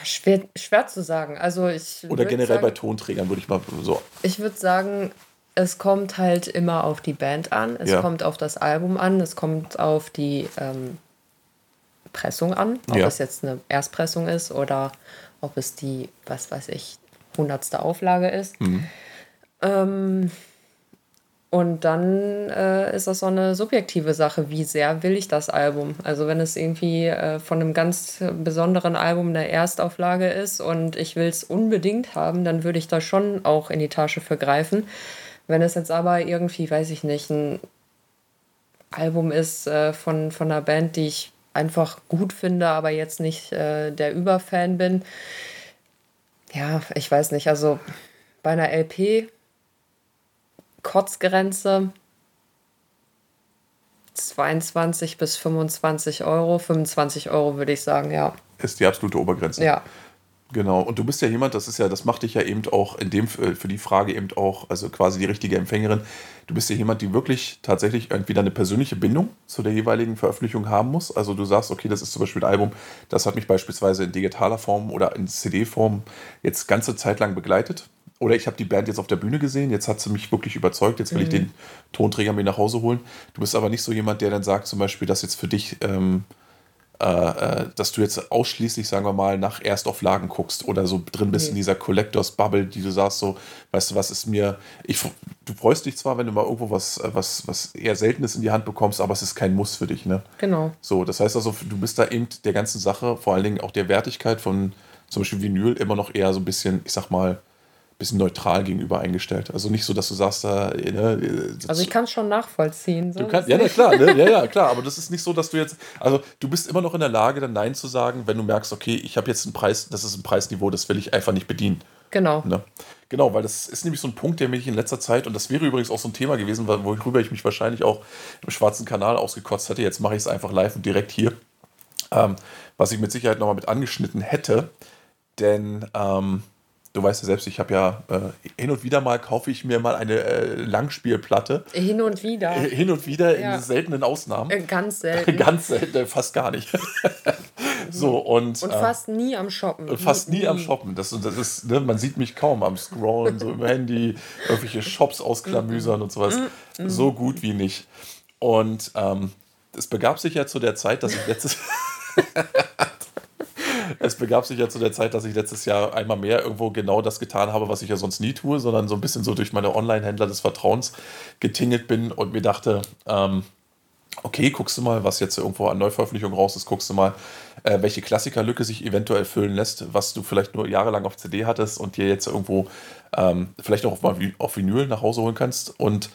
Schwer, schwer zu sagen. Also ich Oder generell sagen, bei Tonträgern würde ich mal so. Ich würde sagen, es kommt halt immer auf die Band an, es ja. kommt auf das Album an, es kommt auf die ähm, Pressung an, ob ja. es jetzt eine Erstpressung ist oder ob es die, was weiß ich, hundertste Auflage ist. Mhm. Ähm, und dann äh, ist das so eine subjektive Sache, wie sehr will ich das Album. Also wenn es irgendwie äh, von einem ganz besonderen Album eine Erstauflage ist und ich will es unbedingt haben, dann würde ich da schon auch in die Tasche vergreifen. Wenn es jetzt aber irgendwie, weiß ich nicht, ein Album ist äh, von, von einer Band, die ich einfach gut finde, aber jetzt nicht äh, der Überfan bin, ja, ich weiß nicht, also bei einer LP Kotzgrenze 22 bis 25 Euro. 25 Euro würde ich sagen, ja. Ist die absolute Obergrenze. Ja. Genau. Und du bist ja jemand, das ist ja, das macht dich ja eben auch in dem äh, für die Frage eben auch, also quasi die richtige Empfängerin. Du bist ja jemand, die wirklich tatsächlich entweder eine persönliche Bindung zu der jeweiligen Veröffentlichung haben muss. Also du sagst, okay, das ist zum Beispiel ein Album, das hat mich beispielsweise in digitaler Form oder in CD-Form jetzt ganze Zeit lang begleitet oder ich habe die Band jetzt auf der Bühne gesehen, jetzt hat sie mich wirklich überzeugt, jetzt will mhm. ich den Tonträger mir nach Hause holen. Du bist aber nicht so jemand, der dann sagt, zum Beispiel, dass jetzt für dich, ähm, äh, äh, dass du jetzt ausschließlich, sagen wir mal, nach Erstauflagen guckst oder so drin bist mhm. in dieser Collectors Bubble, die du sagst, so, weißt du, was ist mir, ich, du freust dich zwar, wenn du mal irgendwo was, äh, was, was eher Seltenes in die Hand bekommst, aber es ist kein Muss für dich, ne? Genau. So, das heißt also, du bist da eben der ganzen Sache, vor allen Dingen auch der Wertigkeit von zum Beispiel Vinyl immer noch eher so ein bisschen, ich sag mal, bisschen neutral gegenüber eingestellt. Also nicht so, dass du sagst, da. Ne, also ich kann es schon nachvollziehen. So du kannst, ja, na, klar, ne? ja, ja, klar. Aber das ist nicht so, dass du jetzt. Also du bist immer noch in der Lage, dann Nein zu sagen, wenn du merkst, okay, ich habe jetzt einen Preis, das ist ein Preisniveau, das will ich einfach nicht bedienen. Genau. Ne? Genau, weil das ist nämlich so ein Punkt, der mich in letzter Zeit, und das wäre übrigens auch so ein Thema gewesen, worüber ich mich wahrscheinlich auch im schwarzen Kanal ausgekotzt hätte. Jetzt mache ich es einfach live und direkt hier. Ähm, was ich mit Sicherheit nochmal mit angeschnitten hätte. Denn ähm, du weißt ja selbst, ich habe ja äh, hin und wieder mal kaufe ich mir mal eine äh, Langspielplatte. Hin und wieder. Äh, hin und wieder ja. in seltenen Ausnahmen. Äh, ganz selten. Ganz selten, äh, fast gar nicht. so und, und fast nie am Shoppen. Fast nie, nie, am Shoppen. Das, das ist, ne, man sieht mich kaum am Scrollen, so im Handy, irgendwelche Shops ausklamüsern und sowas. Mm, mm. So gut wie nicht. Und ähm, es begab sich ja zu der Zeit, dass ich letztes es begab sich ja zu der Zeit, dass ich letztes Jahr einmal mehr irgendwo genau das getan habe, was ich ja sonst nie tue, sondern so ein bisschen so durch meine Online-Händler des Vertrauens getingelt bin und mir dachte, ähm, okay, guckst du mal, was jetzt irgendwo an Neuveröffentlichung raus ist, guckst du mal, äh, welche Klassikerlücke sich eventuell füllen lässt, was du vielleicht nur jahrelang auf CD hattest und dir jetzt irgendwo ähm, vielleicht auch auf, auf Vinyl nach Hause holen kannst. Und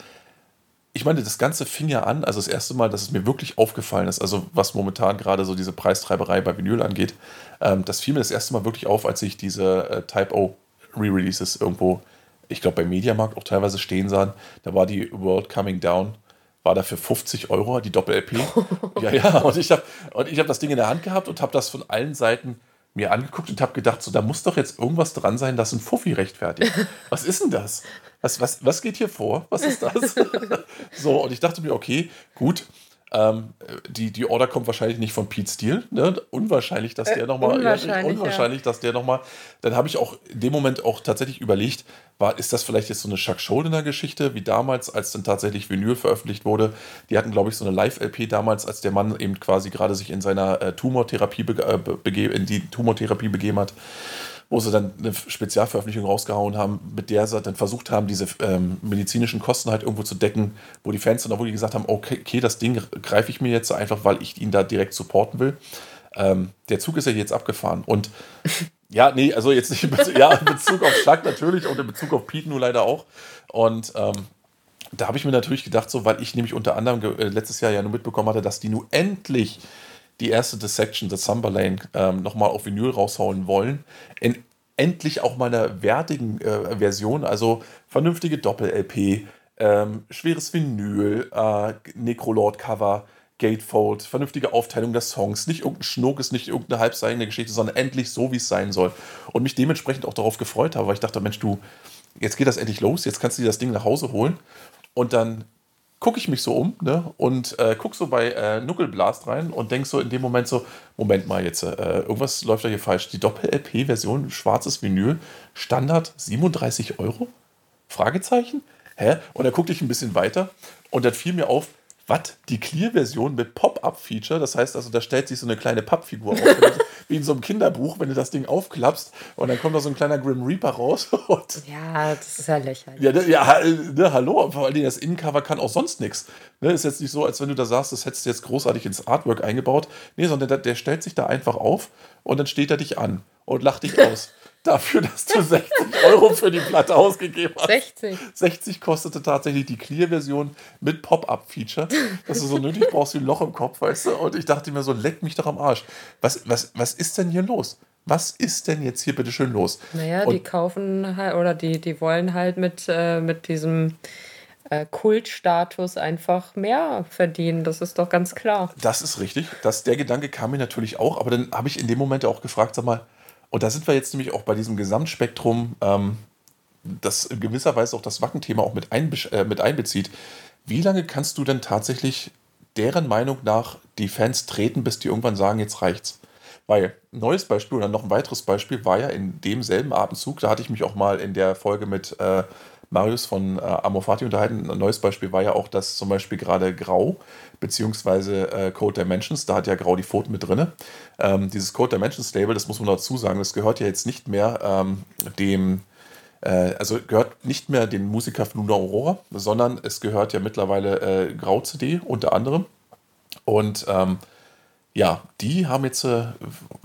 ich meine, das Ganze fing ja an, also das erste Mal, dass es mir wirklich aufgefallen ist, also was momentan gerade so diese Preistreiberei bei Vinyl angeht, ähm, das fiel mir das erste Mal wirklich auf, als ich diese äh, Type O Re-Releases irgendwo, ich glaube bei Mediamarkt auch teilweise stehen sah. Da war die World Coming Down, war da für 50 Euro die Doppel-LP. ja, ja, und ich habe hab das Ding in der Hand gehabt und habe das von allen Seiten mir angeguckt und habe gedacht, so, da muss doch jetzt irgendwas dran sein, das ein Fuffi rechtfertigt. Was ist denn das? Was, was, was geht hier vor? Was ist das? so, und ich dachte mir, okay, gut. Ähm, die, die Order kommt wahrscheinlich nicht von Pete Steele. Ne? Unwahrscheinlich, dass der äh, nochmal. Unwahrscheinlich, ja, unwahrscheinlich ja. dass der nochmal. Dann habe ich auch in dem Moment auch tatsächlich überlegt, war, ist das vielleicht jetzt so eine Chuck Schuldiner-Geschichte, wie damals, als dann tatsächlich Vinyl veröffentlicht wurde? Die hatten, glaube ich, so eine Live-LP damals, als der Mann eben quasi gerade sich in seiner äh, Tumortherapie bege äh, in die Tumortherapie begeben hat wo sie dann eine Spezialveröffentlichung rausgehauen haben, mit der sie dann versucht haben, diese ähm, medizinischen Kosten halt irgendwo zu decken, wo die Fans dann auch wirklich gesagt haben, okay, okay das Ding greife ich mir jetzt einfach, weil ich ihn da direkt supporten will. Ähm, der Zug ist ja jetzt abgefahren und ja, nee, also jetzt nicht in Bezug, ja, in Bezug auf Schlag natürlich und in Bezug auf Pete nur leider auch. Und ähm, da habe ich mir natürlich gedacht, so, weil ich nämlich unter anderem äh, letztes Jahr ja nur mitbekommen hatte, dass die nun endlich die erste Dissection, The Sumberlane, ähm, nochmal auf Vinyl raushauen wollen. In endlich auch mal einer wertigen äh, Version, also vernünftige Doppel-LP, ähm, schweres Vinyl, äh, Necrolord-Cover, Gatefold, vernünftige Aufteilung der Songs, nicht irgendein Schnuck, ist nicht irgendeine halbseigende Geschichte, sondern endlich so, wie es sein soll. Und mich dementsprechend auch darauf gefreut habe, weil ich dachte, Mensch, du, jetzt geht das endlich los, jetzt kannst du dir das Ding nach Hause holen. Und dann gucke ich mich so um ne, und äh, gucke so bei äh, Nuckelblast rein und denke so in dem Moment so, Moment mal jetzt, äh, irgendwas läuft da hier falsch. Die Doppel-LP-Version, schwarzes Vinyl, Standard 37 Euro? Fragezeichen? Hä? Und dann guckte ich ein bisschen weiter und dann fiel mir auf, was? Die Clear-Version mit Pop-Up-Feature, das heißt also, da stellt sich so eine kleine Pappfigur auf, wie in so einem Kinderbuch, wenn du das Ding aufklappst und dann kommt da so ein kleiner Grim Reaper raus. ja, das ist ja lächerlich. Ja, ja ne, hallo, vor allem das Innencover kann auch sonst nichts. Ne, ist jetzt nicht so, als wenn du da sagst, das hättest du jetzt großartig ins Artwork eingebaut. Nee, sondern der, der stellt sich da einfach auf und dann steht er dich an und lacht dich aus dafür, dass du 60 Euro für die Platte ausgegeben hast. 60. 60 kostete tatsächlich die Clear-Version mit Pop-Up-Feature, dass du so nötig brauchst wie ein Loch im Kopf, weißt du? Und ich dachte mir so, leck mich doch am Arsch. Was, was, was ist denn hier los? Was ist denn jetzt hier bitte schön los? Naja, Und die kaufen halt oder die, die wollen halt mit, äh, mit diesem äh, Kultstatus einfach mehr verdienen. Das ist doch ganz klar. Das ist richtig. Das, der Gedanke kam mir natürlich auch, aber dann habe ich in dem Moment auch gefragt, sag mal, und da sind wir jetzt nämlich auch bei diesem Gesamtspektrum, ähm, das in gewisser Weise auch das Wackenthema auch mit, einbe äh, mit einbezieht. Wie lange kannst du denn tatsächlich deren Meinung nach die Fans treten, bis die irgendwann sagen, jetzt reicht's? Weil ein neues Beispiel oder noch ein weiteres Beispiel war ja in demselben Atemzug, da hatte ich mich auch mal in der Folge mit äh, Marius von äh, Amorfati unterhalten. Ein neues Beispiel war ja auch, dass zum Beispiel gerade Grau beziehungsweise äh, Code Dimensions, da hat ja Grau die Pfoten mit drin. Ähm, dieses Code Dimensions Label, das muss man dazu sagen, das gehört ja jetzt nicht mehr ähm, dem, äh, also gehört nicht mehr dem Musiker von Luna Aurora, sondern es gehört ja mittlerweile äh, Grau CD unter anderem. Und ähm, ja, die haben jetzt äh,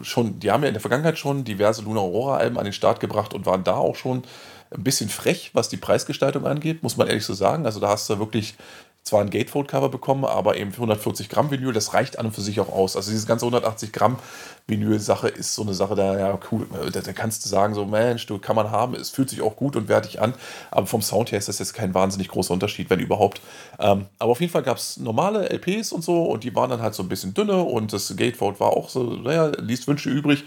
schon, die haben ja in der Vergangenheit schon diverse Luna Aurora Alben an den Start gebracht und waren da auch schon ein bisschen frech, was die Preisgestaltung angeht, muss man ehrlich so sagen. Also da hast du wirklich zwar ein Gatefold-Cover bekommen, aber eben 140 Gramm Vinyl, das reicht an und für sich auch aus. Also diese ganze 180 Gramm Vinyl-Sache ist so eine Sache, da, ja, cool, da, da, kannst du sagen, so, Mensch, du kann man haben, es fühlt sich auch gut und wertig an, aber vom Sound her ist das jetzt kein wahnsinnig großer Unterschied, wenn überhaupt. Ähm, aber auf jeden Fall gab es normale LPs und so und die waren dann halt so ein bisschen dünner und das Gatefold war auch so, naja, liest Wünsche übrig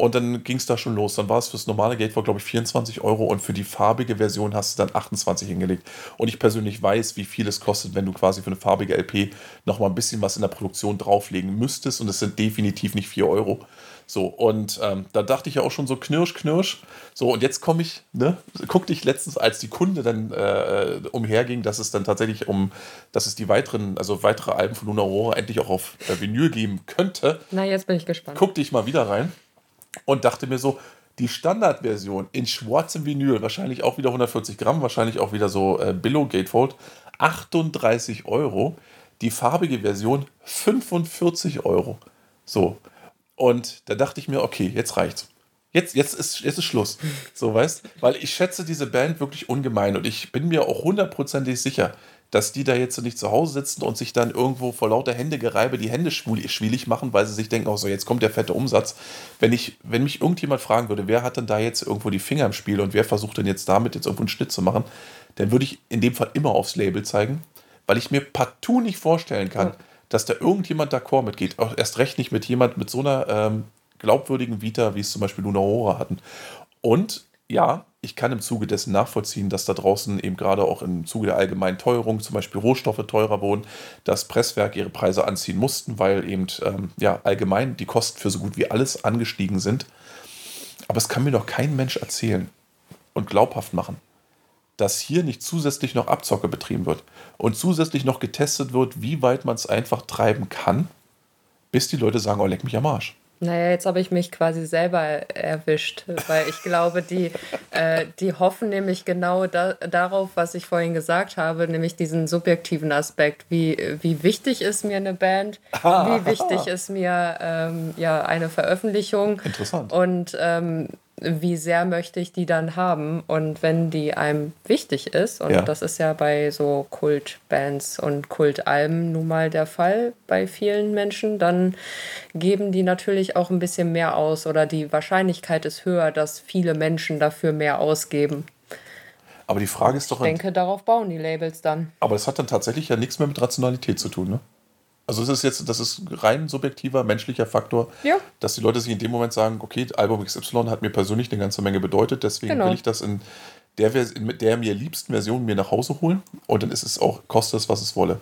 und dann ging es da schon los. Dann war es fürs normale Gatefold, glaube ich, 24 Euro und für die farbige Version hast du dann 28 hingelegt. Und ich persönlich weiß, wie viel es kostet, wenn du quasi für eine farbige LP nochmal ein bisschen was in der Produktion drauflegen müsstest und es sind definitiv nicht 4 Euro. So, und ähm, da dachte ich ja auch schon so knirsch, knirsch. So, und jetzt komme ich, ne, guckte ich letztens, als die Kunde dann äh, umherging, dass es dann tatsächlich um, dass es die weiteren, also weitere Alben von Luna Aurora endlich auch auf äh, Vinyl geben könnte. Na, jetzt bin ich gespannt. Guckte ich mal wieder rein und dachte mir so, die Standardversion in schwarzem Vinyl, wahrscheinlich auch wieder 140 Gramm, wahrscheinlich auch wieder so äh, Billow Gatefold, 38 Euro. Die farbige Version 45 Euro. So, und da dachte ich mir, okay, jetzt reicht's. Jetzt, jetzt, ist, jetzt ist Schluss. So, weißt Weil ich schätze diese Band wirklich ungemein und ich bin mir auch hundertprozentig sicher, dass die da jetzt nicht zu Hause sitzen und sich dann irgendwo vor lauter Händegereibe die Hände schwielig machen, weil sie sich denken, oh so, jetzt kommt der fette Umsatz. Wenn, ich, wenn mich irgendjemand fragen würde, wer hat denn da jetzt irgendwo die Finger im Spiel und wer versucht denn jetzt damit jetzt irgendwo einen Schnitt zu machen, dann würde ich in dem Fall immer aufs Label zeigen, weil ich mir partout nicht vorstellen kann, ja dass da irgendjemand d'accord mitgeht. Auch erst recht nicht mit jemand mit so einer ähm, glaubwürdigen Vita, wie es zum Beispiel Luna Aurora hatten. Und ja, ich kann im Zuge dessen nachvollziehen, dass da draußen eben gerade auch im Zuge der allgemeinen Teuerung zum Beispiel Rohstoffe teurer wurden, dass Presswerke ihre Preise anziehen mussten, weil eben ähm, ja, allgemein die Kosten für so gut wie alles angestiegen sind. Aber es kann mir doch kein Mensch erzählen und glaubhaft machen, dass hier nicht zusätzlich noch Abzocke betrieben wird und zusätzlich noch getestet wird, wie weit man es einfach treiben kann, bis die Leute sagen, oh, leck mich am Arsch. Naja, jetzt habe ich mich quasi selber erwischt, weil ich glaube, die, äh, die hoffen nämlich genau da, darauf, was ich vorhin gesagt habe, nämlich diesen subjektiven Aspekt. Wie, wie wichtig ist mir eine Band? Wie wichtig ist mir ähm, ja, eine Veröffentlichung? Interessant. Und ähm, wie sehr möchte ich die dann haben und wenn die einem wichtig ist, und ja. das ist ja bei so Kultbands und Kultalben nun mal der Fall bei vielen Menschen, dann geben die natürlich auch ein bisschen mehr aus oder die Wahrscheinlichkeit ist höher, dass viele Menschen dafür mehr ausgeben. Aber die Frage ist doch. Ich denke, darauf bauen die Labels dann. Aber das hat dann tatsächlich ja nichts mehr mit Rationalität zu tun, ne? Also es ist jetzt, das ist rein subjektiver, menschlicher Faktor, ja. dass die Leute sich in dem Moment sagen, okay, Album XY hat mir persönlich eine ganze Menge bedeutet, deswegen genau. will ich das in der, in der mir liebsten Version mir nach Hause holen und dann ist es auch, kostet es, was es wolle.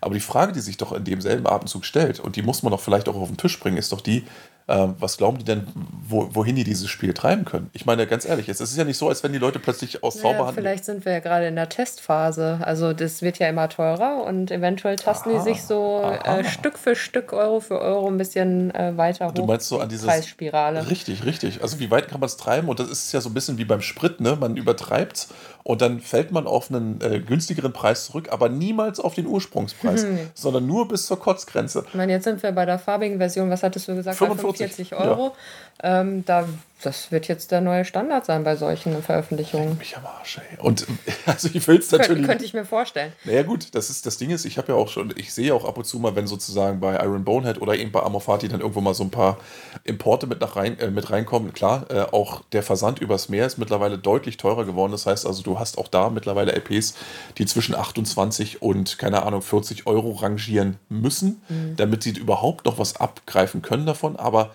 Aber die Frage, die sich doch in demselben Atemzug stellt, und die muss man doch vielleicht auch auf den Tisch bringen, ist doch die, ähm, was glauben die denn, wo, wohin die dieses Spiel treiben können? Ich meine, ganz ehrlich, es ist ja nicht so, als wenn die Leute plötzlich aus naja, Zauberhand. Vielleicht sind wir ja gerade in der Testphase. Also, das wird ja immer teurer und eventuell tasten aha, die sich so äh, Stück für Stück, Euro für Euro ein bisschen äh, weiter hoch. Du meinst so an diese Preisspirale. Richtig, richtig. Also, wie weit kann man es treiben? Und das ist ja so ein bisschen wie beim Sprit, ne? Man übertreibt es und dann fällt man auf einen äh, günstigeren Preis zurück, aber niemals auf den Ursprungspreis, sondern nur bis zur Kotzgrenze. Ich meine, jetzt sind wir bei der farbigen Version. Was hattest du gesagt? 45. 40 Euro. Ja. Ähm, da, das wird jetzt der neue Standard sein bei solchen Veröffentlichungen. Mich am Arsch, ey. Und also ich will es natürlich. Könnte, könnte ich mir vorstellen. Naja, gut, das ist das Ding ist, ich habe ja auch schon, ich sehe auch ab und zu mal, wenn sozusagen bei Iron Bonehead oder eben bei Amorfati dann irgendwo mal so ein paar Importe mit, nach rein, äh, mit reinkommen. Klar, äh, auch der Versand übers Meer ist mittlerweile deutlich teurer geworden. Das heißt also, du hast auch da mittlerweile LPs, die zwischen 28 und, keine Ahnung, 40 Euro rangieren müssen, mhm. damit sie überhaupt noch was abgreifen können davon. Aber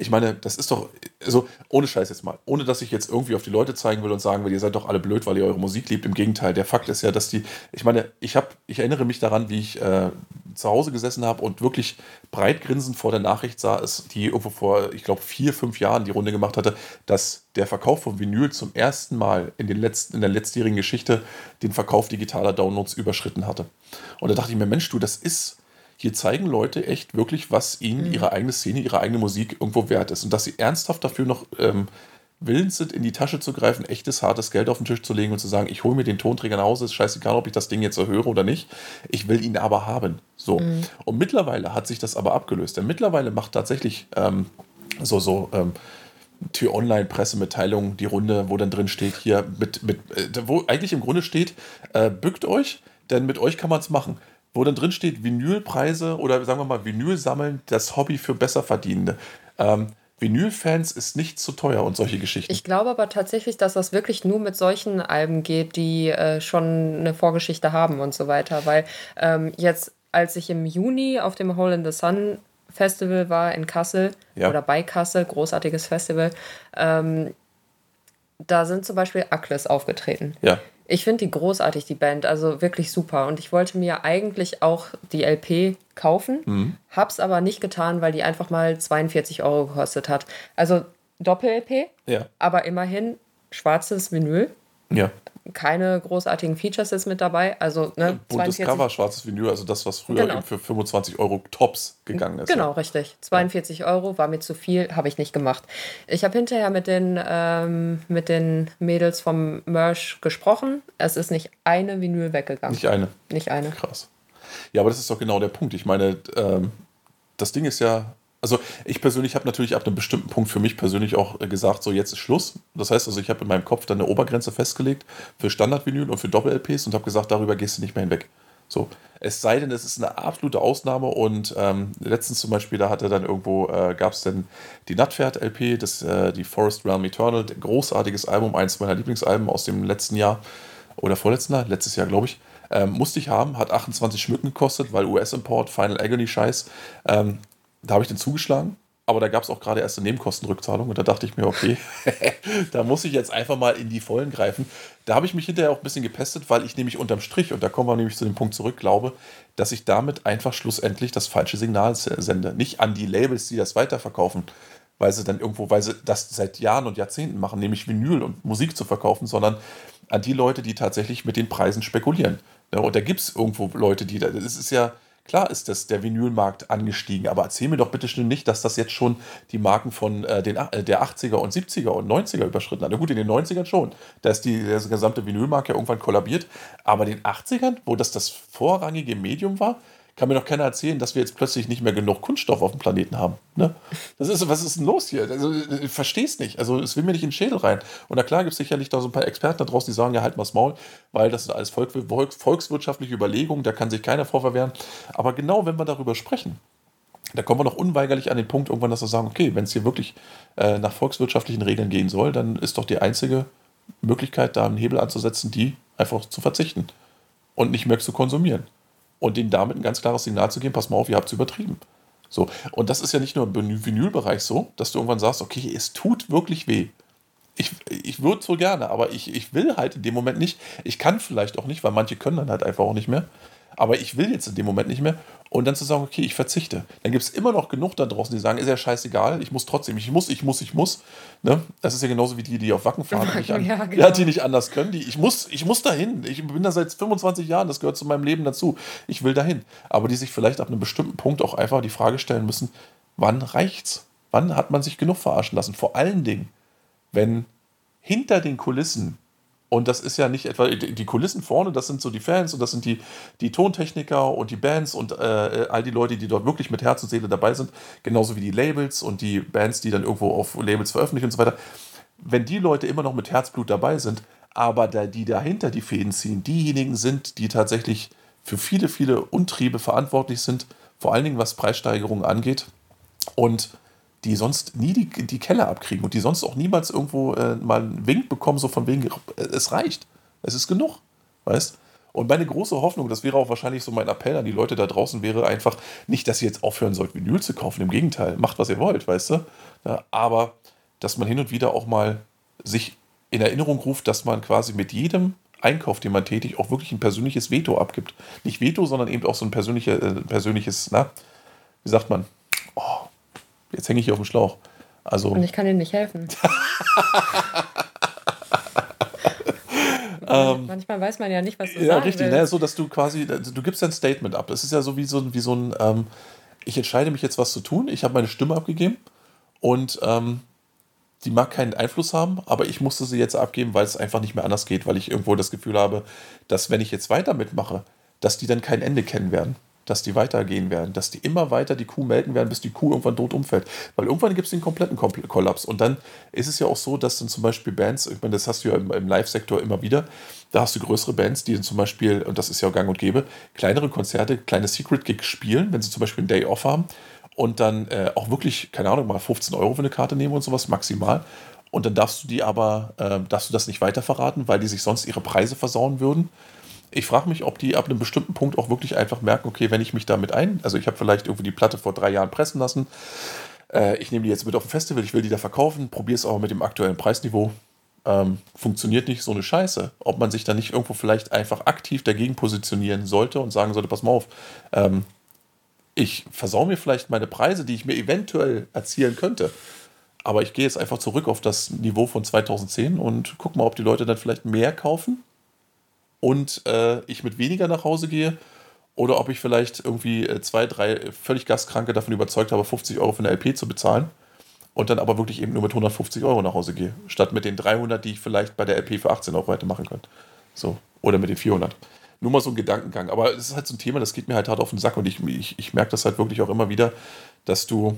ich meine, das ist doch, also ohne Scheiß jetzt mal, ohne dass ich jetzt irgendwie auf die Leute zeigen will und sagen will, ihr seid doch alle blöd, weil ihr eure Musik liebt. Im Gegenteil, der Fakt ist ja, dass die, ich meine, ich habe, ich erinnere mich daran, wie ich äh, zu Hause gesessen habe und wirklich breit grinsend vor der Nachricht sah, es, die irgendwo vor, ich glaube, vier, fünf Jahren die Runde gemacht hatte, dass der Verkauf von Vinyl zum ersten Mal in, den letzten, in der letztjährigen Geschichte den Verkauf digitaler Downloads überschritten hatte. Und da dachte ich mir, Mensch, du, das ist hier zeigen Leute echt wirklich, was ihnen mhm. ihre eigene Szene, ihre eigene Musik irgendwo wert ist. Und dass sie ernsthaft dafür noch ähm, willens sind, in die Tasche zu greifen, echtes, hartes Geld auf den Tisch zu legen und zu sagen, ich hole mir den Tonträger nach Hause, ist scheißegal, ob ich das Ding jetzt erhöre oder nicht. Ich will ihn aber haben. So. Mhm. Und mittlerweile hat sich das aber abgelöst. Denn mittlerweile macht tatsächlich ähm, so, so, ähm, T-Online-Pressemitteilung die Runde, wo dann drin steht, hier mit, mit äh, wo eigentlich im Grunde steht, äh, bückt euch, denn mit euch kann man es machen wo dann drin steht, Vinylpreise oder sagen wir mal Vinyl sammeln, das Hobby für Besserverdienende. Ähm, Vinyl-Fans ist nicht zu teuer und solche Geschichten. Ich glaube aber tatsächlich, dass das wirklich nur mit solchen Alben geht, die äh, schon eine Vorgeschichte haben und so weiter. Weil ähm, jetzt, als ich im Juni auf dem Hole in the Sun Festival war in Kassel ja. oder bei Kassel, großartiges Festival, ähm, da sind zum Beispiel Akles aufgetreten. Ja. Ich finde die großartig, die Band, also wirklich super. Und ich wollte mir eigentlich auch die LP kaufen, mhm. hab's aber nicht getan, weil die einfach mal 42 Euro gekostet hat. Also Doppel-LP, ja. aber immerhin schwarzes Vinyl. Ja keine großartigen Features jetzt mit dabei. Also, ne, Buntes 42. Cover, schwarzes Vinyl, also das, was früher genau. für 25 Euro Tops gegangen ist. Genau, ja. richtig. 42 Euro war mir zu viel, habe ich nicht gemacht. Ich habe hinterher mit den, ähm, mit den Mädels vom Merch gesprochen. Es ist nicht eine Vinyl weggegangen. Nicht eine. Nicht eine. Krass. Ja, aber das ist doch genau der Punkt. Ich meine, ähm, das Ding ist ja, also ich persönlich habe natürlich ab einem bestimmten Punkt für mich persönlich auch äh, gesagt, so jetzt ist Schluss. Das heißt also, ich habe in meinem Kopf dann eine Obergrenze festgelegt für Standard-Vinyl und für Doppel-LPs und habe gesagt, darüber gehst du nicht mehr hinweg. So, es sei denn, es ist eine absolute Ausnahme und ähm, letztens zum Beispiel, da hatte dann irgendwo, äh, gab es dann die Nutpferd-LP, äh, die Forest Realm Eternal, großartiges Album, eins meiner Lieblingsalben aus dem letzten Jahr oder vorletzten Jahr, letztes Jahr glaube ich. Ähm, musste ich haben, hat 28 Schmücken gekostet, weil US-Import, Final Agony-Scheiß. Ähm, da habe ich den zugeschlagen aber da gab es auch gerade erst eine Nebenkostenrückzahlung und da dachte ich mir, okay, da muss ich jetzt einfach mal in die Vollen greifen. Da habe ich mich hinterher auch ein bisschen gepestet, weil ich nämlich unterm Strich, und da kommen wir nämlich zu dem Punkt zurück, glaube, dass ich damit einfach schlussendlich das falsche Signal sende. Nicht an die Labels, die das weiterverkaufen, weil sie dann irgendwo, weil sie das seit Jahren und Jahrzehnten machen, nämlich Vinyl und Musik zu verkaufen, sondern an die Leute, die tatsächlich mit den Preisen spekulieren. Und da gibt es irgendwo Leute, die da, das ist ja, Klar ist das, der Vinylmarkt angestiegen, aber erzähl mir doch bitte schön nicht, dass das jetzt schon die Marken von äh, den, äh, der 80er und 70er und 90er überschritten hat. Na gut, in den 90ern schon. Da ist die, der gesamte Vinylmarkt ja irgendwann kollabiert. Aber in den 80ern, wo das das vorrangige Medium war, kann mir doch keiner erzählen, dass wir jetzt plötzlich nicht mehr genug Kunststoff auf dem Planeten haben. Ne? Das ist, was ist denn los hier? Also, ich verstehe es nicht. Also, es will mir nicht in den Schädel rein. Und na klar gibt es sicherlich da so ein paar Experten da draußen, die sagen, ja, halt mal das Maul, weil das sind alles Volk, volkswirtschaftliche Überlegungen, da kann sich keiner vorverwehren. Aber genau, wenn wir darüber sprechen, da kommen wir noch unweigerlich an den Punkt irgendwann, dass wir sagen, okay, wenn es hier wirklich äh, nach volkswirtschaftlichen Regeln gehen soll, dann ist doch die einzige Möglichkeit, da einen Hebel anzusetzen, die einfach zu verzichten und nicht mehr zu konsumieren und denen damit ein ganz klares Signal zu geben, pass mal auf, ihr habt es übertrieben. So, und das ist ja nicht nur im Vinylbereich so, dass du irgendwann sagst, okay, es tut wirklich weh. Ich, ich würde so gerne, aber ich, ich will halt in dem Moment nicht. Ich kann vielleicht auch nicht, weil manche können dann halt einfach auch nicht mehr aber ich will jetzt in dem Moment nicht mehr. Und dann zu sagen, okay, ich verzichte. Dann gibt es immer noch genug da draußen, die sagen, ist ja scheißegal, ich muss trotzdem, ich muss, ich muss, ich muss. Ne? Das ist ja genauso wie die, die auf Wacken fahren, die, nicht an, ja, genau. ja, die nicht anders können. Die, ich, muss, ich muss dahin. Ich bin da seit 25 Jahren, das gehört zu meinem Leben dazu. Ich will dahin. Aber die sich vielleicht ab einem bestimmten Punkt auch einfach die Frage stellen müssen, wann reicht's? Wann hat man sich genug verarschen lassen? Vor allen Dingen, wenn hinter den Kulissen und das ist ja nicht etwa die Kulissen vorne, das sind so die Fans und das sind die, die Tontechniker und die Bands und äh, all die Leute, die dort wirklich mit Herz und Seele dabei sind, genauso wie die Labels und die Bands, die dann irgendwo auf Labels veröffentlichen und so weiter. Wenn die Leute immer noch mit Herzblut dabei sind, aber da, die dahinter die Fäden ziehen, diejenigen sind, die tatsächlich für viele, viele Untriebe verantwortlich sind, vor allen Dingen was Preissteigerungen angeht und die sonst nie die, die Keller abkriegen und die sonst auch niemals irgendwo äh, mal einen Wink bekommen, so von wegen, äh, es reicht, es ist genug, weißt? Und meine große Hoffnung, das wäre auch wahrscheinlich so mein Appell an die Leute da draußen, wäre einfach nicht, dass ihr jetzt aufhören sollt, Vinyl zu kaufen, im Gegenteil, macht, was ihr wollt, weißt du, ja, aber dass man hin und wieder auch mal sich in Erinnerung ruft, dass man quasi mit jedem Einkauf, den man tätigt, auch wirklich ein persönliches Veto abgibt. Nicht Veto, sondern eben auch so ein persönliche, äh, persönliches, na, wie sagt man, oh, Jetzt hänge ich hier auf dem Schlauch. Also, Und ich kann dir nicht helfen. ähm, Manchmal weiß man ja nicht, was du Ja, richtig. Ne? So, dass du quasi, du gibst ein Statement ab. Es ist ja so wie so, wie so ein, ähm, ich entscheide mich jetzt, was zu tun. Ich habe meine Stimme abgegeben und ähm, die mag keinen Einfluss haben, aber ich musste sie jetzt abgeben, weil es einfach nicht mehr anders geht, weil ich irgendwo das Gefühl habe, dass wenn ich jetzt weiter mitmache, dass die dann kein Ende kennen werden dass die weitergehen werden, dass die immer weiter die Kuh melken werden, bis die Kuh irgendwann tot umfällt. Weil irgendwann gibt es den kompletten Kollaps. Und dann ist es ja auch so, dass dann zum Beispiel Bands, ich meine, das hast du ja im, im Live-Sektor immer wieder, da hast du größere Bands, die dann zum Beispiel, und das ist ja auch gang und gäbe, kleinere Konzerte, kleine Secret-Gigs spielen, wenn sie zum Beispiel einen Day Off haben und dann äh, auch wirklich, keine Ahnung, mal 15 Euro für eine Karte nehmen und sowas, maximal. Und dann darfst du die aber, äh, darfst du das nicht weiter verraten, weil die sich sonst ihre Preise versauen würden ich frage mich, ob die ab einem bestimmten Punkt auch wirklich einfach merken, okay, wenn ich mich damit ein, also ich habe vielleicht irgendwie die Platte vor drei Jahren pressen lassen, äh, ich nehme die jetzt mit auf ein Festival, ich will die da verkaufen, probiere es aber mit dem aktuellen Preisniveau, ähm, funktioniert nicht so eine Scheiße. Ob man sich da nicht irgendwo vielleicht einfach aktiv dagegen positionieren sollte und sagen sollte, pass mal auf, ähm, ich versau mir vielleicht meine Preise, die ich mir eventuell erzielen könnte. Aber ich gehe jetzt einfach zurück auf das Niveau von 2010 und guck mal, ob die Leute dann vielleicht mehr kaufen und äh, ich mit weniger nach Hause gehe oder ob ich vielleicht irgendwie äh, zwei, drei völlig Gastkranke davon überzeugt habe, 50 Euro für eine LP zu bezahlen und dann aber wirklich eben nur mit 150 Euro nach Hause gehe, statt mit den 300, die ich vielleicht bei der LP für 18 Euro hätte machen können. So, oder mit den 400. Nur mal so ein Gedankengang. Aber es ist halt so ein Thema, das geht mir halt hart auf den Sack und ich, ich, ich merke das halt wirklich auch immer wieder, dass du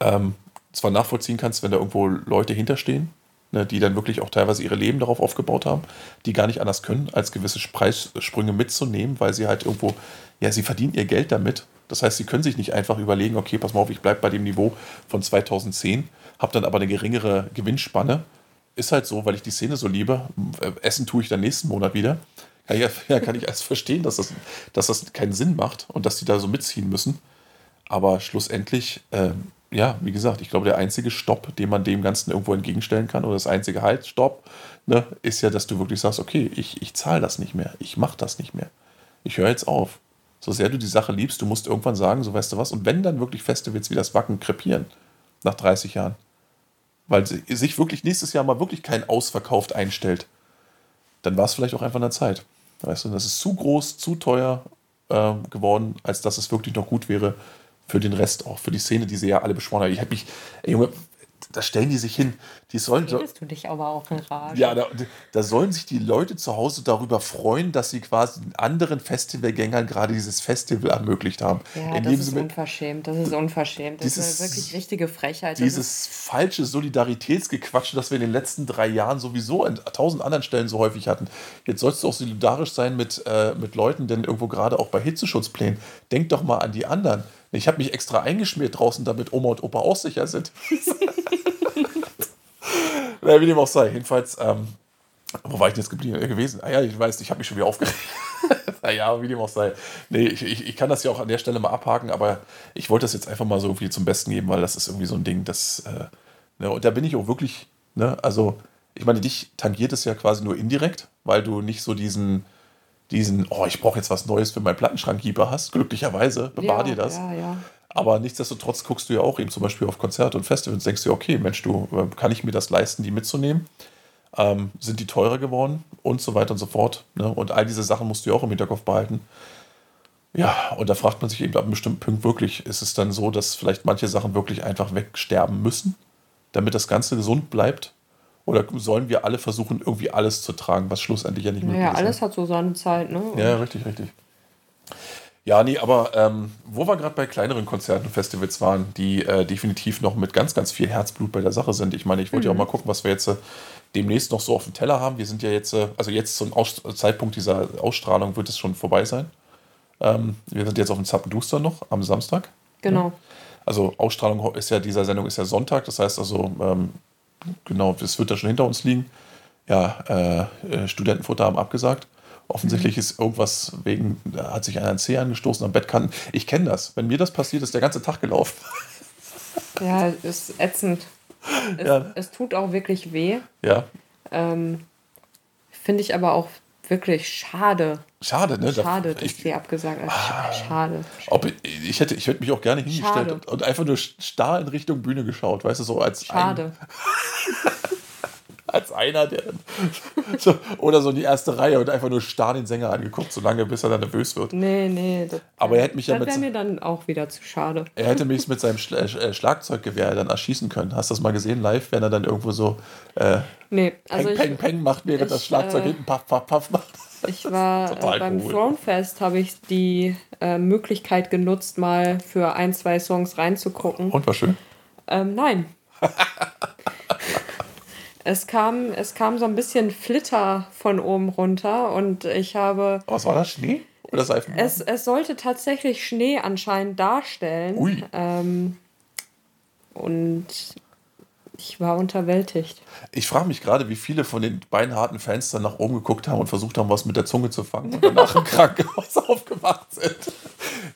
ähm, zwar nachvollziehen kannst, wenn da irgendwo Leute hinterstehen, ne, die dann wirklich auch teilweise ihre Leben darauf aufgebaut haben, die gar nicht anders können, als gewisse Preissprünge mitzunehmen, weil sie halt irgendwo, ja, sie verdienen ihr Geld damit. Das heißt, sie können sich nicht einfach überlegen, okay, pass mal auf, ich bleibe bei dem Niveau von 2010, habe dann aber eine geringere Gewinnspanne. Ist halt so, weil ich die Szene so liebe. Essen tue ich dann nächsten Monat wieder. Ich, ja, kann ich erst verstehen, dass das, dass das keinen Sinn macht und dass die da so mitziehen müssen. Aber schlussendlich, äh, ja, wie gesagt, ich glaube, der einzige Stopp, den man dem Ganzen irgendwo entgegenstellen kann, oder das einzige Halt, Stopp, ne, ist ja, dass du wirklich sagst, okay, ich, ich zahle das nicht mehr, ich mache das nicht mehr. Ich höre jetzt auf. So sehr du die Sache liebst, du musst irgendwann sagen, so weißt du was, und wenn dann wirklich Festivals wie das Wacken krepieren, nach 30 Jahren, weil sich wirklich nächstes Jahr mal wirklich kein Ausverkauft einstellt, dann war es vielleicht auch einfach eine Zeit. Weißt du, das ist zu groß, zu teuer äh, geworden, als dass es wirklich noch gut wäre für den Rest auch, für die Szene, die sie ja alle beschworen haben. Ich habe mich, ey Junge, da stellen die sich hin. Die sollen. Redest du dich aber auch in Rage. Ja, da, da, sollen sich die Leute zu Hause darüber freuen, dass sie quasi anderen Festivalgängern gerade dieses Festival ermöglicht haben. Ja, das ist unverschämt. Das ist unverschämt. Das dieses, ist eine wirklich richtige Frechheit. Dieses falsche Solidaritätsgequatsche, das wir in den letzten drei Jahren sowieso an tausend anderen Stellen so häufig hatten. Jetzt sollst du auch solidarisch sein mit, äh, mit Leuten, denn irgendwo gerade auch bei Hitzeschutzplänen. Denk doch mal an die anderen. Ich habe mich extra eingeschmiert draußen, damit Oma und Opa auch sicher sind. naja, wie dem auch sei. Jedenfalls, ähm, wo war ich denn jetzt geblieben, äh, gewesen? Ah ja, ich weiß, ich habe mich schon wieder aufgeregt. naja, wie dem auch sei. Nee, ich, ich, ich, kann das ja auch an der Stelle mal abhaken, aber ich wollte das jetzt einfach mal so irgendwie zum Besten geben, weil das ist irgendwie so ein Ding, das. Äh, ne, und da bin ich auch wirklich, ne, also, ich meine, dich tangiert es ja quasi nur indirekt, weil du nicht so diesen diesen, oh, ich brauche jetzt was Neues für meinen Plattenschrankkeeper hast. Glücklicherweise bewahr ja, dir das. Ja, ja. Aber nichtsdestotrotz guckst du ja auch eben zum Beispiel auf Konzerte und Festivals und denkst dir, okay, Mensch, du, äh, kann ich mir das leisten, die mitzunehmen? Ähm, sind die teurer geworden und so weiter und so fort. Ne? Und all diese Sachen musst du ja auch im Hinterkopf behalten. Ja, und da fragt man sich eben ab einem bestimmten Punkt wirklich, ist es dann so, dass vielleicht manche Sachen wirklich einfach wegsterben müssen, damit das Ganze gesund bleibt? Oder sollen wir alle versuchen, irgendwie alles zu tragen, was schlussendlich ja nicht möglich naja, ist? Ja, alles hat so seine Zeit, ne? Ja, richtig, richtig. Ja, nee, aber ähm, wo wir gerade bei kleineren Konzerten und Festivals waren, die äh, definitiv noch mit ganz, ganz viel Herzblut bei der Sache sind. Ich meine, ich wollte mhm. ja auch mhm. mal gucken, was wir jetzt äh, demnächst noch so auf dem Teller haben. Wir sind ja jetzt, äh, also jetzt zum Aus Zeitpunkt dieser Ausstrahlung wird es schon vorbei sein. Ähm, wir sind jetzt auf dem Zappenduster noch am Samstag. Genau. Ja. Also Ausstrahlung ist ja, dieser Sendung ist ja Sonntag, das heißt also, ähm, genau, das wird da schon hinter uns liegen. Ja, äh, äh Studentenfutter haben abgesagt. Offensichtlich mhm. ist irgendwas wegen, da hat sich einer ein Zeh angestoßen am Bettkanten. Ich kenne das. Wenn mir das passiert, ist der ganze Tag gelaufen. Ja, ist ätzend. Es, ja. es tut auch wirklich weh. Ja. Ähm, Finde ich aber auch wirklich schade. Schade, ne? Schade, dass ich, sie abgesagt hat. Ah, schade. Ob ich, hätte, ich hätte mich auch gerne hingestellt und, und, einfach nur starr in Richtung Bühne geschaut, weißt du, so als. Schade. Als einer, der so, oder so in die erste Reihe und einfach nur starr den Sänger angeguckt, solange bis er dann nervös wird. Nee, nee. Das, Aber er hätte mich ja mit. Das wäre mir dann auch wieder zu schade. Er hätte mich mit seinem Schla äh, Schlagzeuggewehr dann erschießen können. Hast du das mal gesehen live, wenn er dann irgendwo so äh, nee, also Peng, ich, Peng, Peng macht, während ich, das Schlagzeug äh, hinten Paff, Paff, Paff macht? Ich war äh, beim cool. Thronefest, habe ich die äh, Möglichkeit genutzt, mal für ein, zwei Songs reinzugucken. Und war schön? Ähm, nein. Es kam, es kam so ein bisschen Flitter von oben runter und ich habe. Was war das? Schnee? Oder Seifenblasen? Es, es sollte tatsächlich Schnee anscheinend darstellen. Ui. Ähm, und ich war unterwältigt. Ich frage mich gerade, wie viele von den beinharten Fans dann nach oben geguckt haben und versucht haben, was mit der Zunge zu fangen und danach im Krankenhaus aufgewacht sind.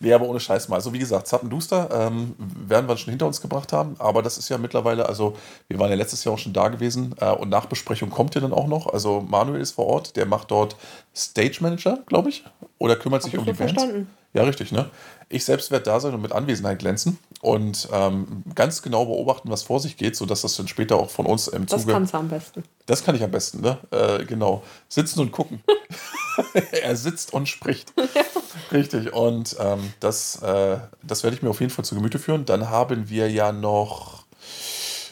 Nee, aber ohne Scheiß mal. Also wie gesagt, Zappenduster ähm, werden wir schon hinter uns gebracht haben, aber das ist ja mittlerweile, also wir waren ja letztes Jahr auch schon da gewesen äh, und Nachbesprechung kommt ja dann auch noch. Also Manuel ist vor Ort, der macht dort Stage Manager, glaube ich, oder kümmert sich Hab um die Bands. Verstanden. Ja, richtig, ne? Ich selbst werde da sein und mit Anwesenheit glänzen und ähm, ganz genau beobachten, was vor sich geht, sodass das dann später auch von uns im Zuge. Das kannst du am besten. Das kann ich am besten, ne? Äh, genau. Sitzen und gucken. er sitzt und spricht. Richtig. Und ähm, das, äh, das werde ich mir auf jeden Fall zu Gemüte führen. Dann haben wir ja noch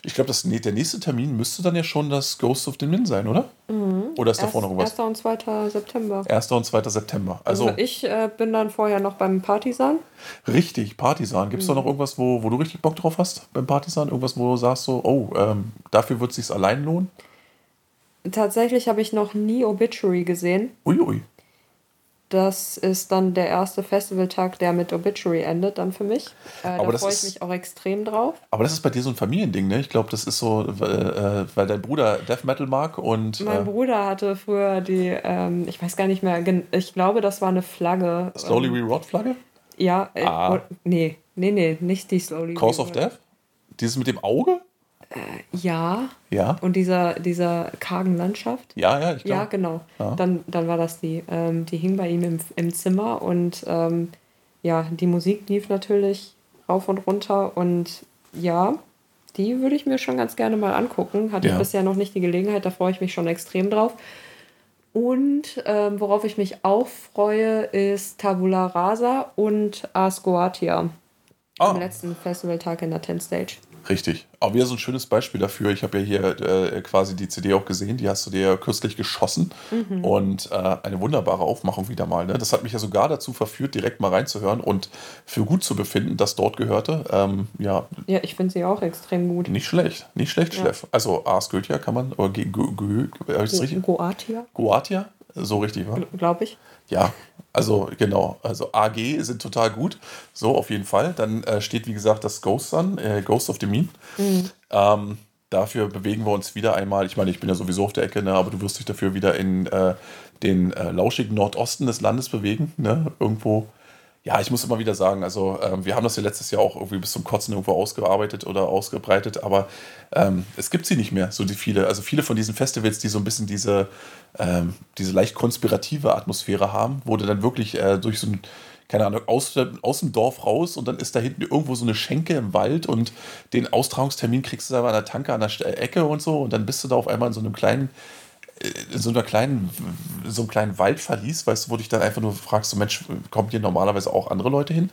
ich glaube, der nächste Termin müsste dann ja schon das Ghost of the Min sein, oder? Mhm. Oder ist da vorne noch was? 1. und 2. September. 1. und 2. September. Also, also ich äh, bin dann vorher noch beim Partisan. Richtig, Partisan. Gibt es mhm. da noch irgendwas, wo, wo du richtig Bock drauf hast beim Partisan? Irgendwas, wo du sagst so, oh, ähm, dafür wird es sich allein lohnen? Tatsächlich habe ich noch nie Obituary gesehen. Uiui. Ui. Das ist dann der erste Festivaltag, der mit Obituary endet, dann für mich. Äh, da freue ich mich auch extrem drauf. Aber das ist bei dir so ein Familiending, ne? Ich glaube, das ist so, äh, weil dein Bruder Death Metal mag und. Mein äh, Bruder hatte früher die, ähm, ich weiß gar nicht mehr, ich glaube, das war eine Flagge. Slowly ähm, Rerot Flagge? Ja, äh, ah. nee, nee, nee, nicht die Slowly Cause of Death? Dieses mit dem Auge? Ja. Ja. Und dieser, dieser kargen Landschaft. Ja, ja, ich glaube. Ja, genau. Ja. Dann, dann war das die. Ähm, die hing bei ihm im, im Zimmer und ähm, ja, die Musik lief natürlich rauf und runter und ja, die würde ich mir schon ganz gerne mal angucken. Hatte Ja. ich bisher noch nicht die Gelegenheit, da freue ich mich schon extrem drauf. Und ähm, worauf ich mich auch freue, ist Tabula Rasa und Ars Goatia. Ah. Am letzten Festivaltag in der 10 Stage. Richtig. Aber wieder so ein schönes Beispiel dafür. Ich habe ja hier äh, quasi die CD auch gesehen, die hast du dir ja kürzlich geschossen. Und äh, eine wunderbare Aufmachung wieder mal. Ne? Das hat mich ja sogar dazu verführt, direkt mal reinzuhören und für gut zu befinden, dass dort gehörte. Ähm, ja, Ja, ich finde sie auch extrem gut. nicht schlecht. Nicht schlecht, Ja. Schleff. Also Ars Goetia kann man, oder richtig? Goatia, Goatia? So richtig, wa? glaube ich. Ja, also genau. Also AG sind total gut. So, auf jeden Fall. Dann äh, steht, wie gesagt, das Ghost an, äh, Ghost of the Mean. Ähm, dafür bewegen wir uns wieder einmal. Ich meine, ich bin ja sowieso auf der Ecke, ne, aber du wirst dich dafür wieder in äh, den äh, lauschigen Nordosten des Landes bewegen. Ne? Irgendwo. Ja, ich muss immer wieder sagen, also ähm, wir haben das ja letztes Jahr auch irgendwie bis zum Kotzen irgendwo ausgearbeitet oder ausgebreitet, aber ähm, es gibt sie nicht mehr, so die viele. Also viele von diesen Festivals, die so ein bisschen diese, ähm, diese leicht konspirative Atmosphäre haben, du dann wirklich äh, durch so ein, keine Ahnung, aus, aus dem Dorf raus und dann ist da hinten irgendwo so eine Schenke im Wald und den Austragungstermin kriegst du da an der Tanke an der St- Ecke und so und dann bist du da auf einmal in so einem kleinen in so einer kleinen, so einem kleinen Waldverlies, weißt du, wo dich dann einfach nur fragst, so Mensch, kommen hier normalerweise auch andere Leute hin?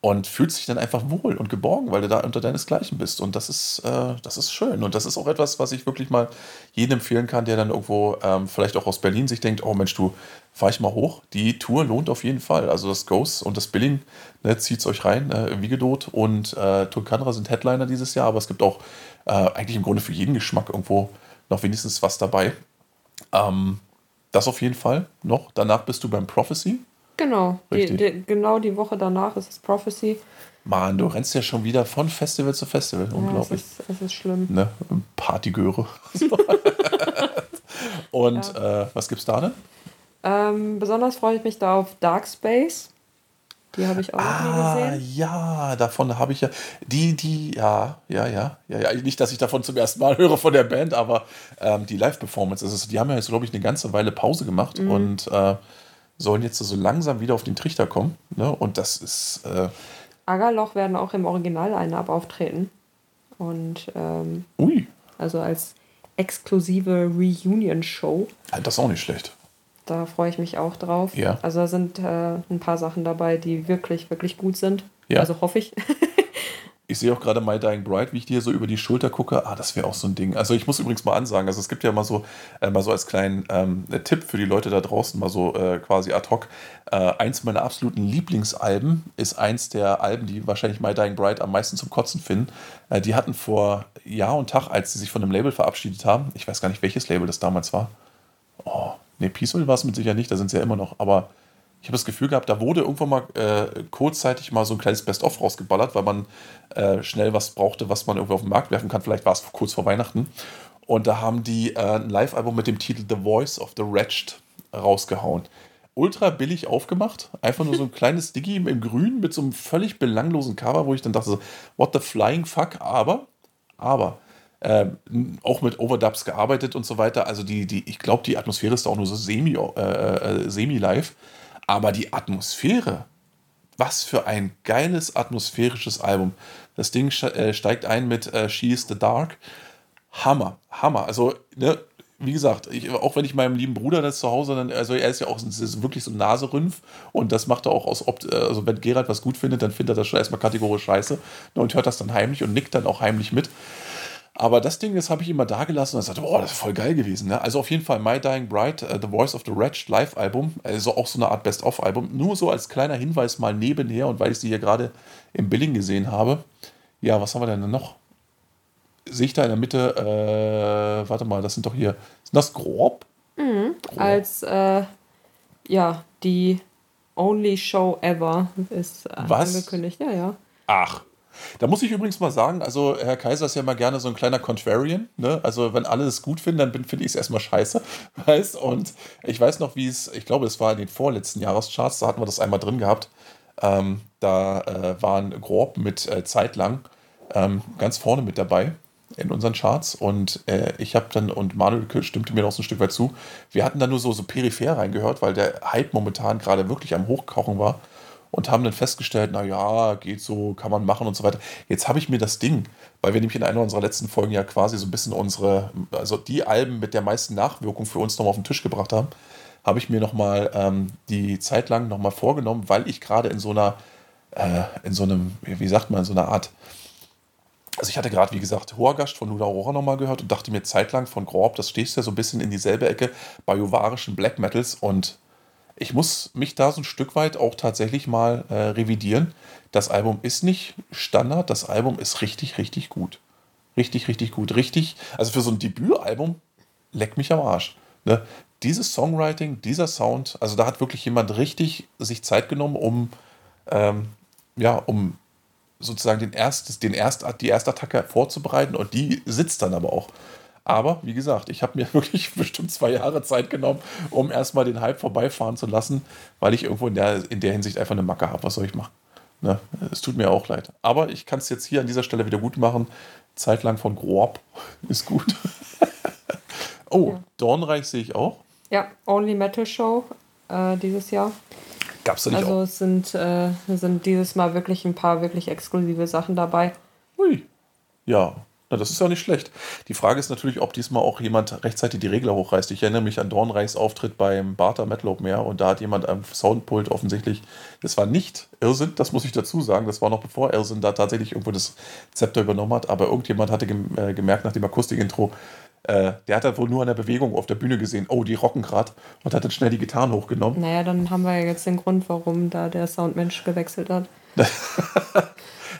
Und fühlst dich dann einfach wohl und geborgen, weil du da unter deinesgleichen bist. Und das ist, äh, das ist schön. Und das ist auch etwas, was ich wirklich mal jedem empfehlen kann, der dann irgendwo ähm, vielleicht auch aus Berlin sich denkt, oh Mensch, du, fahr ich mal hoch. Die Tour lohnt auf jeden Fall. Also das Ghost und das Billing, ne, zieht's euch rein. Äh, Wiegedot und äh, Tulkanra sind Headliner dieses Jahr, aber es gibt auch äh, eigentlich im Grunde für jeden Geschmack irgendwo noch wenigstens was dabei. Ähm, das auf jeden Fall noch. Danach bist du beim Prophecy. Genau, die, die, genau die Woche danach ist es Prophecy. Mann, du rennst ja schon wieder von Festival zu Festival. Ja, es, Unglaublich. ist, es ist schlimm. Ne? Partygöre. Und äh, was gibt's da denn? Ähm, besonders freue ich mich da auf Dark Space. Die habe ich auch noch Ah, nie gesehen. ja, davon habe ich ja. Die, die, ja, ja, ja, ja, ja. Nicht, dass ich davon zum ersten Mal höre von der Band, aber ähm, die Live-Performance, also die haben ja jetzt, glaube ich, eine ganze Weile Pause gemacht Mhm. und äh, sollen jetzt so langsam wieder auf den Trichter kommen. Ne? Und das ist, äh, Agerloch werden auch im Original-Line-Up auftreten. Und ähm, ui, also als exklusive Reunion-Show. das ist auch nicht schlecht. Da freue ich mich auch drauf. Ja. Also da sind äh, ein paar Sachen dabei, die wirklich, wirklich gut sind. Ja. Also hoffe ich. Ich sehe auch gerade My Dying Bride, wie ich dir so über die Schulter gucke. Ah, das wäre auch so ein Ding. Also ich muss übrigens mal ansagen, also es gibt ja mal so, äh, mal so als kleinen ähm, Tipp für die Leute da draußen, mal so äh, quasi ad hoc. Äh, eins meiner absoluten Lieblingsalben ist eins der Alben, die wahrscheinlich My Dying Bride am meisten zum Kotzen finden. Äh, die hatten vor Jahr und Tag, als sie sich von einem Label verabschiedet haben, ich weiß gar nicht, welches Label das damals war. Oh, nee, Peaceful war es mit Sicherheit nicht, da sind sie ja immer noch, aber ich habe das Gefühl gehabt, da wurde irgendwann mal äh, kurzzeitig mal so ein kleines Best-of rausgeballert, weil man äh, schnell was brauchte, was man irgendwie auf den Markt werfen kann. Vielleicht war es kurz vor Weihnachten. Und da haben die äh, ein Live-Album mit dem Titel The Voice of the Wretched rausgehauen. Ultra billig aufgemacht. Einfach nur so ein kleines Diggi im Grün mit so einem völlig belanglosen Cover, wo ich dann dachte so, what the flying fuck? Aber, aber, ähm, auch mit Overdubs gearbeitet und so weiter. Also die, die, ich glaube, die Atmosphäre ist da auch nur so semi, äh, äh, semi-live. Aber die Atmosphäre, was für ein geiles atmosphärisches Album. Das Ding äh, steigt ein mit äh, She is the Dark. Hammer, Hammer. Also, ne, wie gesagt, ich, auch wenn ich meinem lieben Bruder das zu Hause, dann, also er ist ja auch ist wirklich so ein Naserümpf und das macht er auch aus, Opt- äh, also wenn Gerald was gut findet, dann findet er das schon erstmal kategorisch scheiße ne, und hört das dann heimlich und nickt dann auch heimlich mit. Aber das Ding, das habe ich immer da gelassen und sagte, boah, das ist voll geil gewesen. Ne? Also auf jeden Fall My Dying Bride, uh, The Voice of the Wretched Live-Album, also auch so eine Art Best-of-Album. Nur so als kleiner Hinweis mal nebenher und weil ich sie hier gerade im Billing gesehen habe. Ja, was haben wir denn noch? Sehe ich da in der Mitte, äh, warte mal, das sind doch hier, sind das grob? Grob. Als äh, ja, die Only Show Ever ist äh, Was? angekündigt. Ja, ja. Ach. Da muss ich übrigens mal sagen, also Herr Kaiser ist ja mal gerne so ein kleiner Contrarian. Ne? Also wenn alle es gut finden, dann finde ich es erstmal scheiße. Weißt? Und ich weiß noch, wie es, ich glaube, es war in den vorletzten Jahrescharts, da hatten wir das einmal drin gehabt. Ähm, da äh, waren Grob mit äh, Zeitlang ähm, ganz vorne mit dabei in unseren Charts und äh, ich habe dann, und Manuel stimmte mir noch so ein Stück weit zu, wir hatten dann nur so, so peripher reingehört, weil der Hype momentan gerade wirklich am Hochkochen war und haben dann festgestellt, na ja, geht so, kann man machen und so weiter. Jetzt habe ich mir das Ding, weil wir nämlich in einer unserer letzten Folgen ja quasi so ein bisschen unsere, also die Alben mit der meisten Nachwirkung für uns nochmal auf den Tisch gebracht haben, habe ich mir nochmal ähm, die Zeit lang nochmal vorgenommen, weil ich gerade in so einer, äh, in so einem, wie sagt man, in so einer Art, also ich hatte gerade, wie gesagt, Hoagast von Nuda Aurora nochmal gehört und dachte mir zeitlang von Grob, das stehst ja so ein bisschen in dieselbe Ecke bei juvarischen Black Metals und ich muss mich da so ein Stück weit auch tatsächlich mal äh, revidieren. Das Album ist nicht Standard, das Album ist richtig, richtig gut. Richtig, richtig gut. Richtig, also für so ein Debütalbum, leck mich am Arsch. Ne? Dieses Songwriting, dieser Sound, also da hat wirklich jemand richtig sich Zeit genommen, um, ähm, ja, um sozusagen den erst, den erst, die erste Attacke vorzubereiten und die sitzt dann aber auch. Aber wie gesagt, ich habe mir wirklich bestimmt zwei Jahre Zeit genommen, um erstmal den Hype vorbeifahren zu lassen, weil ich irgendwo in der, in der Hinsicht einfach eine Macke habe. Was soll ich machen? Ne? Es tut mir auch leid. Aber ich kann es jetzt hier an dieser Stelle wieder gut machen. Zeitlang von Grob ist gut. oh, ja. Dornreich sehe ich auch. Ja, Only Metal Show äh, dieses Jahr. Gab's da nicht also auch? es sind, äh, sind dieses Mal wirklich ein paar wirklich exklusive Sachen dabei. Ui. Ja, na, das ist ja nicht schlecht. Die Frage ist natürlich, ob diesmal auch jemand rechtzeitig die Regler hochreißt. Ich erinnere mich an Dornreichs Auftritt beim Barter Metlope mehr und da hat jemand am Soundpult offensichtlich, das war nicht Irrsinn, das muss ich dazu sagen, das war noch bevor Irrsinn da tatsächlich irgendwo das Zepter übernommen hat, aber irgendjemand hatte äh, gemerkt nach dem Akustikintro, äh, der hat da wohl nur an der Bewegung auf der Bühne gesehen, oh, die rocken gerade und hat dann schnell die Gitarren hochgenommen. Naja, dann haben wir ja jetzt den Grund, warum da der Soundmensch gewechselt hat.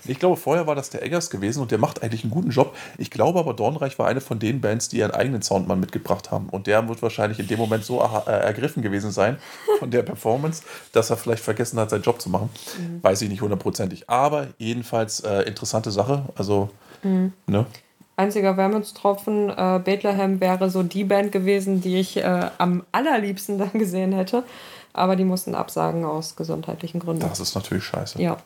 Ich glaube, vorher war das der Eggers gewesen und der macht eigentlich einen guten Job. Ich glaube aber, Dornreich war eine von den Bands, die ihren eigenen Soundmann mitgebracht haben. Und der wird wahrscheinlich in dem Moment so äh, ergriffen gewesen sein von der Performance, dass er vielleicht vergessen hat, seinen Job zu machen. Mhm. Weiß ich nicht hundertprozentig. Aber jedenfalls äh, interessante Sache. Also, mhm. ne? Einziger Wermutstropfen, äh, Bethlehem wäre so die Band gewesen, die ich äh, am allerliebsten dann gesehen hätte. Aber die mussten absagen aus gesundheitlichen Gründen. Das ist natürlich scheiße. Ja.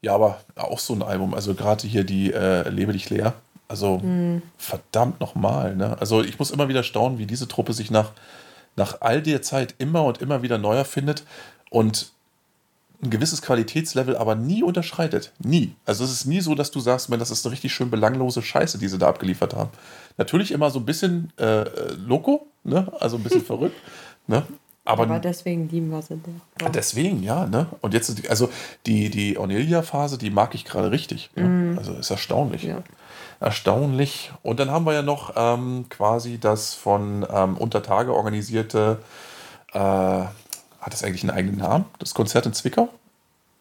Ja, aber auch so ein Album. Also gerade hier die äh, Lebe dich leer. Also mhm. verdammt nochmal. Ne? Also ich muss immer wieder staunen, wie diese Truppe sich nach, nach all der Zeit immer und immer wieder neu erfindet und ein gewisses Qualitätslevel aber nie unterschreitet. Nie. Also es ist nie so, dass du sagst, man, das ist eine richtig schön belanglose Scheiße, die sie da abgeliefert haben. Natürlich immer so ein bisschen äh, äh loco, ne? also ein bisschen verrückt. Ne? Aber, aber deswegen lieben wir sie. Ja. Deswegen, ja. Ne? Und jetzt, also die, die Ornelia-Phase, die mag ich gerade richtig. Ne? Mm. Also ist erstaunlich. Ja. Erstaunlich. Und dann haben wir ja noch ähm, quasi das von ähm, Untertage organisierte, äh, hat das eigentlich einen eigenen Namen? Das Konzert in Zwickau?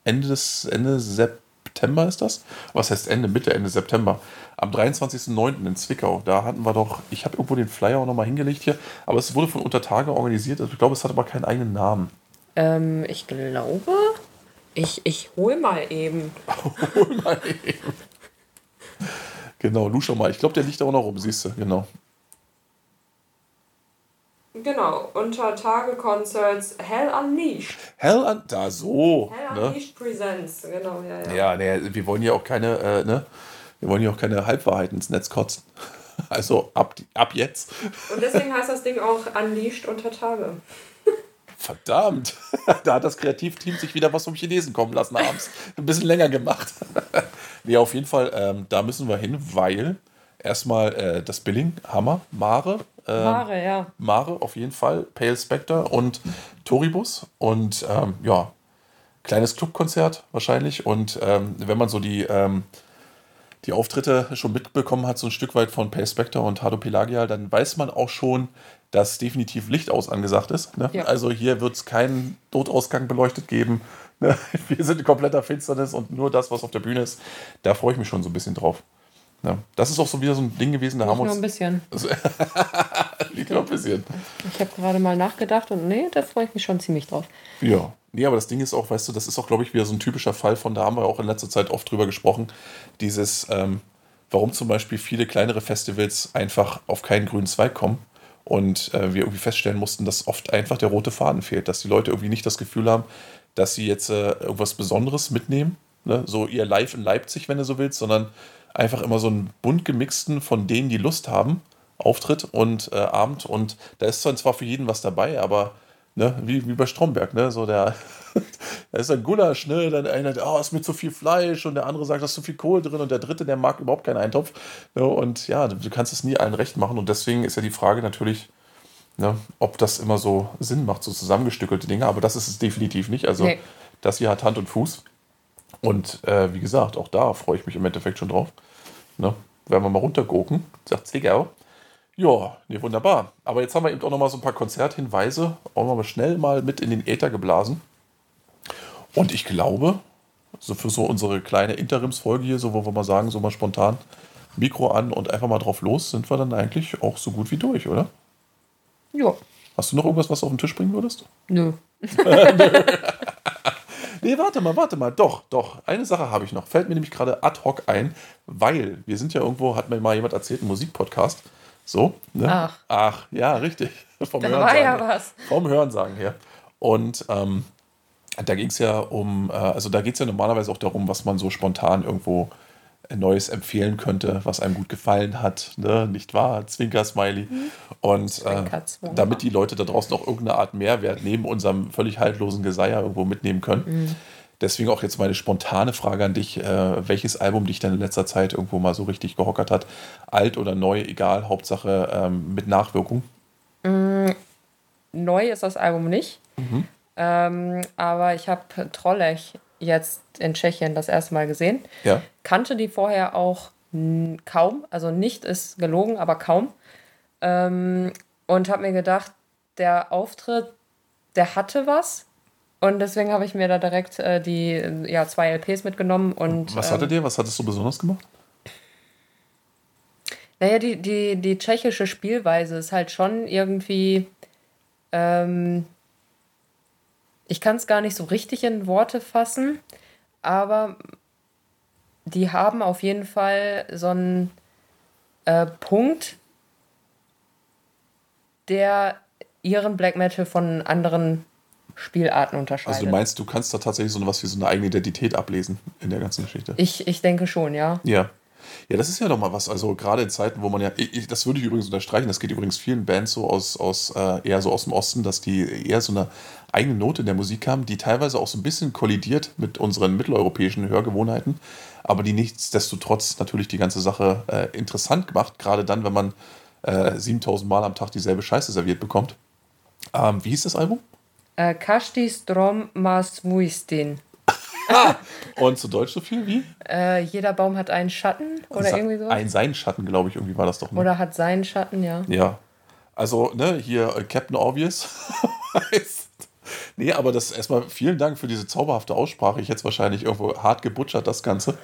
Ende des Ende September ist das? Was heißt Ende, Mitte, Ende September? Am 23.09. in Zwickau. Da hatten wir doch, ich habe irgendwo den Flyer auch nochmal hingelegt hier, aber es wurde von Untertage organisiert. Also ich glaube, es hat aber keinen eigenen Namen. Ähm, ich glaube, ich, ich hol mal eben. hol mal eben. Genau, du schon mal. Ich glaube, der liegt auch noch rum, siehst du, genau. Genau, unter Tage Concerts Hell Unleashed. Hell un da so. Hell ne? Unleashed Presents, genau, ja, ja. Ja, nee, wir wollen ja auch keine, äh, ne? Wir wollen ja auch keine Halbwahrheiten ins Netz kotzen. Also ab, ab jetzt. Und deswegen heißt das Ding auch Unleashed unter Tage. Verdammt, da hat das Kreativteam sich wieder was vom Chinesen kommen lassen abends. Ein bisschen länger gemacht. nee, auf jeden Fall, ähm, da müssen wir hin, weil erstmal äh, das Billing, Hammer, Mare. Äh, Mare, ja. Mare, auf jeden Fall, Pale Spectre und Toribus. Und ähm, ja, kleines Clubkonzert wahrscheinlich. Und ähm, wenn man so die ähm, die Auftritte schon mitbekommen hat, so ein Stück weit von Pay Spectre und Hado Pelagial, dann weiß man auch schon, dass definitiv Licht aus angesagt ist. Ne? Ja. Also hier wird es keinen Notausgang beleuchtet geben. Ne? Wir sind in kompletter Finsternis und nur das, was auf der Bühne ist. Da freue ich mich schon so ein bisschen drauf. Ja, ne? das ist auch so wieder so ein Ding gewesen, da Nicht haben wir uns. Nur ein bisschen. Liegt nur ein bisschen. Ich habe gerade mal nachgedacht und nee, da freue ich mich schon ziemlich drauf. Ja. Nee, aber das Ding ist auch, weißt du, das ist auch, glaube ich, wieder so ein typischer Fall von, da haben wir auch in letzter Zeit oft drüber gesprochen, dieses, ähm, warum zum Beispiel viele kleinere Festivals einfach auf keinen grünen Zweig kommen und äh, wir irgendwie feststellen mussten, dass oft einfach der rote Faden fehlt, dass die Leute irgendwie nicht das Gefühl haben, dass sie jetzt äh, irgendwas Besonderes mitnehmen, ne? so ihr Live in Leipzig, wenn du so willst, sondern einfach immer so einen bunt gemixten von denen, die Lust haben, Auftritt und äh, Abend. Und da ist zwar für jeden was dabei, aber ne, wie, wie bei Stromberg, ne? So der, da ist ein Gulasch, ne? Dann einer, oh, ist mit zu viel Fleisch und der andere sagt, da ist zu viel Kohl drin und der dritte, der mag überhaupt keinen Eintopf. Ne? Und ja, du kannst es nie allen recht machen. Und deswegen ist ja die Frage natürlich, ne, ob das immer so Sinn macht, so zusammengestückelte Dinge. Aber das ist es definitiv nicht. Also nee. das hier hat Hand und Fuß. Und äh, wie gesagt, auch da freue ich mich im Endeffekt schon drauf. Ne? Werden wir mal runtergucken, sagt Zwickau. Ja, nee, wunderbar. Aber jetzt haben wir eben auch noch mal so ein paar Konzerthinweise, auch noch mal schnell mal mit in den Äther geblasen. Und ich glaube, so für so unsere kleine Interimsfolge hier, so wo wir mal sagen, so mal spontan Mikro an und einfach mal drauf los, sind wir dann eigentlich auch so gut wie durch, oder? Ja. Hast du noch irgendwas, was du auf den Tisch bringen würdest? Nö. nee, warte mal, warte mal. Doch, doch. Eine Sache habe ich noch. Fällt mir nämlich gerade ad hoc ein, weil wir sind ja irgendwo, hat mir mal jemand erzählt, ein Musikpodcast. So, ne? Ach. Ach, ja, richtig. Vom da war ja was. Vom Hörensagen her. Und ähm, da ging es ja um, äh, also da geht es ja normalerweise auch darum, was man so spontan irgendwo Neues empfehlen könnte, was einem gut gefallen hat, ne? nicht wahr? Zwinker-Smiley. Mhm. Und äh, damit die Leute da draußen auch irgendeine Art Mehrwert neben unserem völlig haltlosen Geseier irgendwo mitnehmen können. Mhm. Deswegen auch jetzt meine spontane Frage an dich: äh, Welches Album dich denn in letzter Zeit irgendwo mal so richtig gehockert hat? Alt oder neu, egal, Hauptsache ähm, mit Nachwirkung? Mhm. Neu ist das Album nicht. Mhm. Ähm, aber ich habe Trollech jetzt in Tschechien das erste Mal gesehen. Ja. Kannte die vorher auch kaum, also nicht ist gelogen, aber kaum. Ähm, und habe mir gedacht, der Auftritt, der hatte was. Und deswegen habe ich mir da direkt äh, die ja, zwei LPs mitgenommen. Und, was hattet ähm, ihr? Was hattest du besonders gemacht? Naja, die, die, die tschechische Spielweise ist halt schon irgendwie. Ähm, ich kann es gar nicht so richtig in Worte fassen, aber die haben auf jeden Fall so einen äh, Punkt, der ihren Black Metal von anderen Spielarten unterscheidet. Also du meinst, du kannst da tatsächlich so was wie so eine eigene Identität ablesen in der ganzen Geschichte? Ich, ich denke schon, ja. Ja. Ja, das ist ja doch mal was. Also gerade in Zeiten, wo man ja, ich, das würde ich übrigens unterstreichen, das geht übrigens vielen Bands so aus, aus äh, eher so aus dem Osten, dass die eher so eine eigene Note in der Musik haben, die teilweise auch so ein bisschen kollidiert mit unseren mitteleuropäischen Hörgewohnheiten, aber die nichtsdestotrotz natürlich die ganze Sache äh, interessant macht, gerade dann, wenn man äh, 7000 Mal am Tag dieselbe Scheiße serviert bekommt. Ähm, wie hieß das Album? Äh, Kashti Strom Mas Muistin. Und zu Deutsch so viel wie? Äh, jeder Baum hat einen Schatten oder Sa irgendwie so. Ein sein Schatten, glaube ich, irgendwie war das doch. Ne? Oder hat seinen Schatten, ja. Ja. Also, ne, hier äh, Captain Obvious heißt. Nee, aber das erstmal vielen Dank für diese zauberhafte Aussprache. Ich hätte es wahrscheinlich irgendwo hart gebutschert, das Ganze.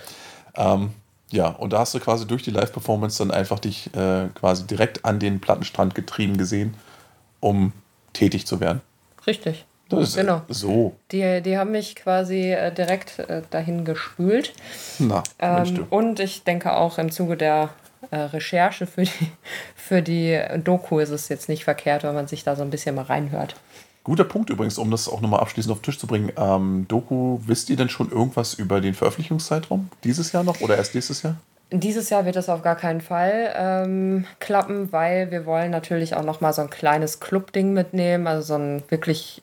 Ähm, ja, und da hast du quasi durch die Live-Performance dann einfach dich äh, quasi direkt an den Plattenstrand getrieben gesehen, um tätig zu werden. Richtig. Das genau. So. Die, die haben mich quasi äh, direkt äh, dahin gespült. Na, ähm, und ich denke auch im Zuge der äh, Recherche für die, für die Doku ist es jetzt nicht verkehrt, wenn man sich da so ein bisschen mal reinhört. Guter Punkt übrigens, um das auch nochmal abschließend auf den Tisch zu bringen. Ähm, Doku, wisst ihr denn schon irgendwas über den Veröffentlichungszeitraum? Dieses Jahr noch oder erst nächstes Jahr? Dieses Jahr wird das auf gar keinen Fall ähm, klappen, weil wir wollen natürlich auch noch mal so ein kleines Club-Ding mitnehmen, also so ein wirklich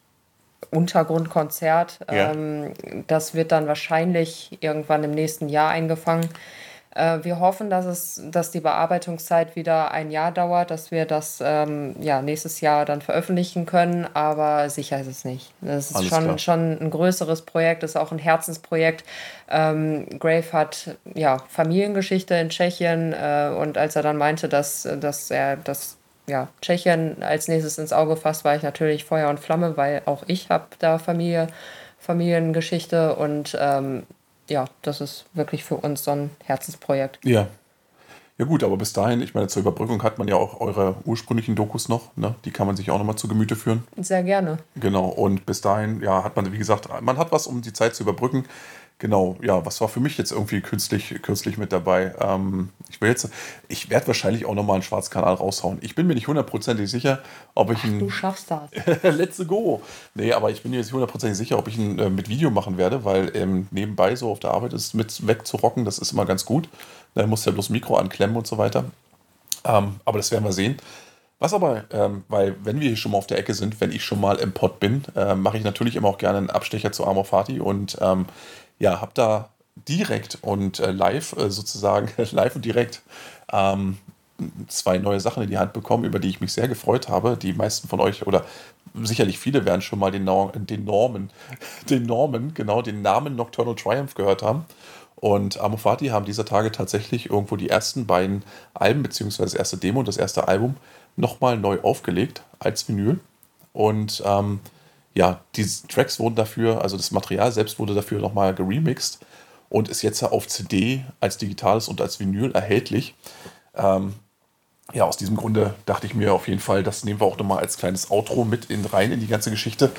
Untergrundkonzert. Ja. Ähm, das wird dann wahrscheinlich irgendwann im nächsten Jahr eingefangen. Äh, wir hoffen, dass, es, dass die Bearbeitungszeit wieder ein Jahr dauert, dass wir das ähm, ja, nächstes Jahr dann veröffentlichen können, aber sicher ist es nicht. Das ist schon, schon ein größeres Projekt, ist auch ein Herzensprojekt. Ähm, Grave hat ja, Familiengeschichte in Tschechien äh, und als er dann meinte, dass, dass er das ja, Tschechien als nächstes ins Auge fasst, war ich natürlich Feuer und Flamme, weil auch ich habe da Familie, Familiengeschichte und ähm, ja, das ist wirklich für uns so ein Herzensprojekt. Ja. Ja gut, aber bis dahin, ich meine, zur Überbrückung hat man ja auch eure ursprünglichen Dokus noch, ne? Die kann man sich auch nochmal zu Gemüte führen. Sehr gerne. Genau, und bis dahin, ja, hat man, wie gesagt, man hat was, um die Zeit zu überbrücken. Genau, ja, was war für mich jetzt irgendwie künstlich, künstlich mit dabei? Ähm, Ich, will jetzt, ich werde wahrscheinlich auch nochmal einen Schwarzkanal raushauen. Ich bin mir nicht hundertprozentig sicher, ob ich Ach, du schaffst das. Let's go. Nee, aber ich bin mir jetzt hundertprozentig sicher, ob ich ihn äh, mit Video machen werde, weil ähm, nebenbei so auf der Arbeit ist mit wegzurocken, das ist immer ganz gut. Dann muss ja bloß Mikro anklemmen und so weiter. Ähm, aber das werden wir sehen. Was aber, ähm, weil wenn wir hier schon mal auf der Ecke sind, wenn ich schon mal im Pod bin, äh, mache ich natürlich immer auch gerne einen Abstecher zu Armor Fati und ähm, ja, habe da direkt und äh, live äh, sozusagen, live und direkt ähm, zwei neue Sachen in die Hand bekommen, über die ich mich sehr gefreut habe. Die meisten von euch oder sicherlich viele werden schon mal den, Nor den Norman, den Norman, genau, den Namen Nocturnal Triumph gehört haben. Und Amofati haben dieser Tage tatsächlich irgendwo die ersten beiden Alben, beziehungsweise das erste Demo und das erste Album, nochmal neu aufgelegt als Vinyl. Und ähm, ja, die Tracks wurden dafür, also das Material selbst wurde dafür nochmal geremixed und ist jetzt auf CD als digitales und als Vinyl erhältlich. Ähm, ja, aus diesem Grunde dachte ich mir auf jeden Fall, das nehmen wir auch nochmal als kleines Outro mit in, rein in die ganze Geschichte.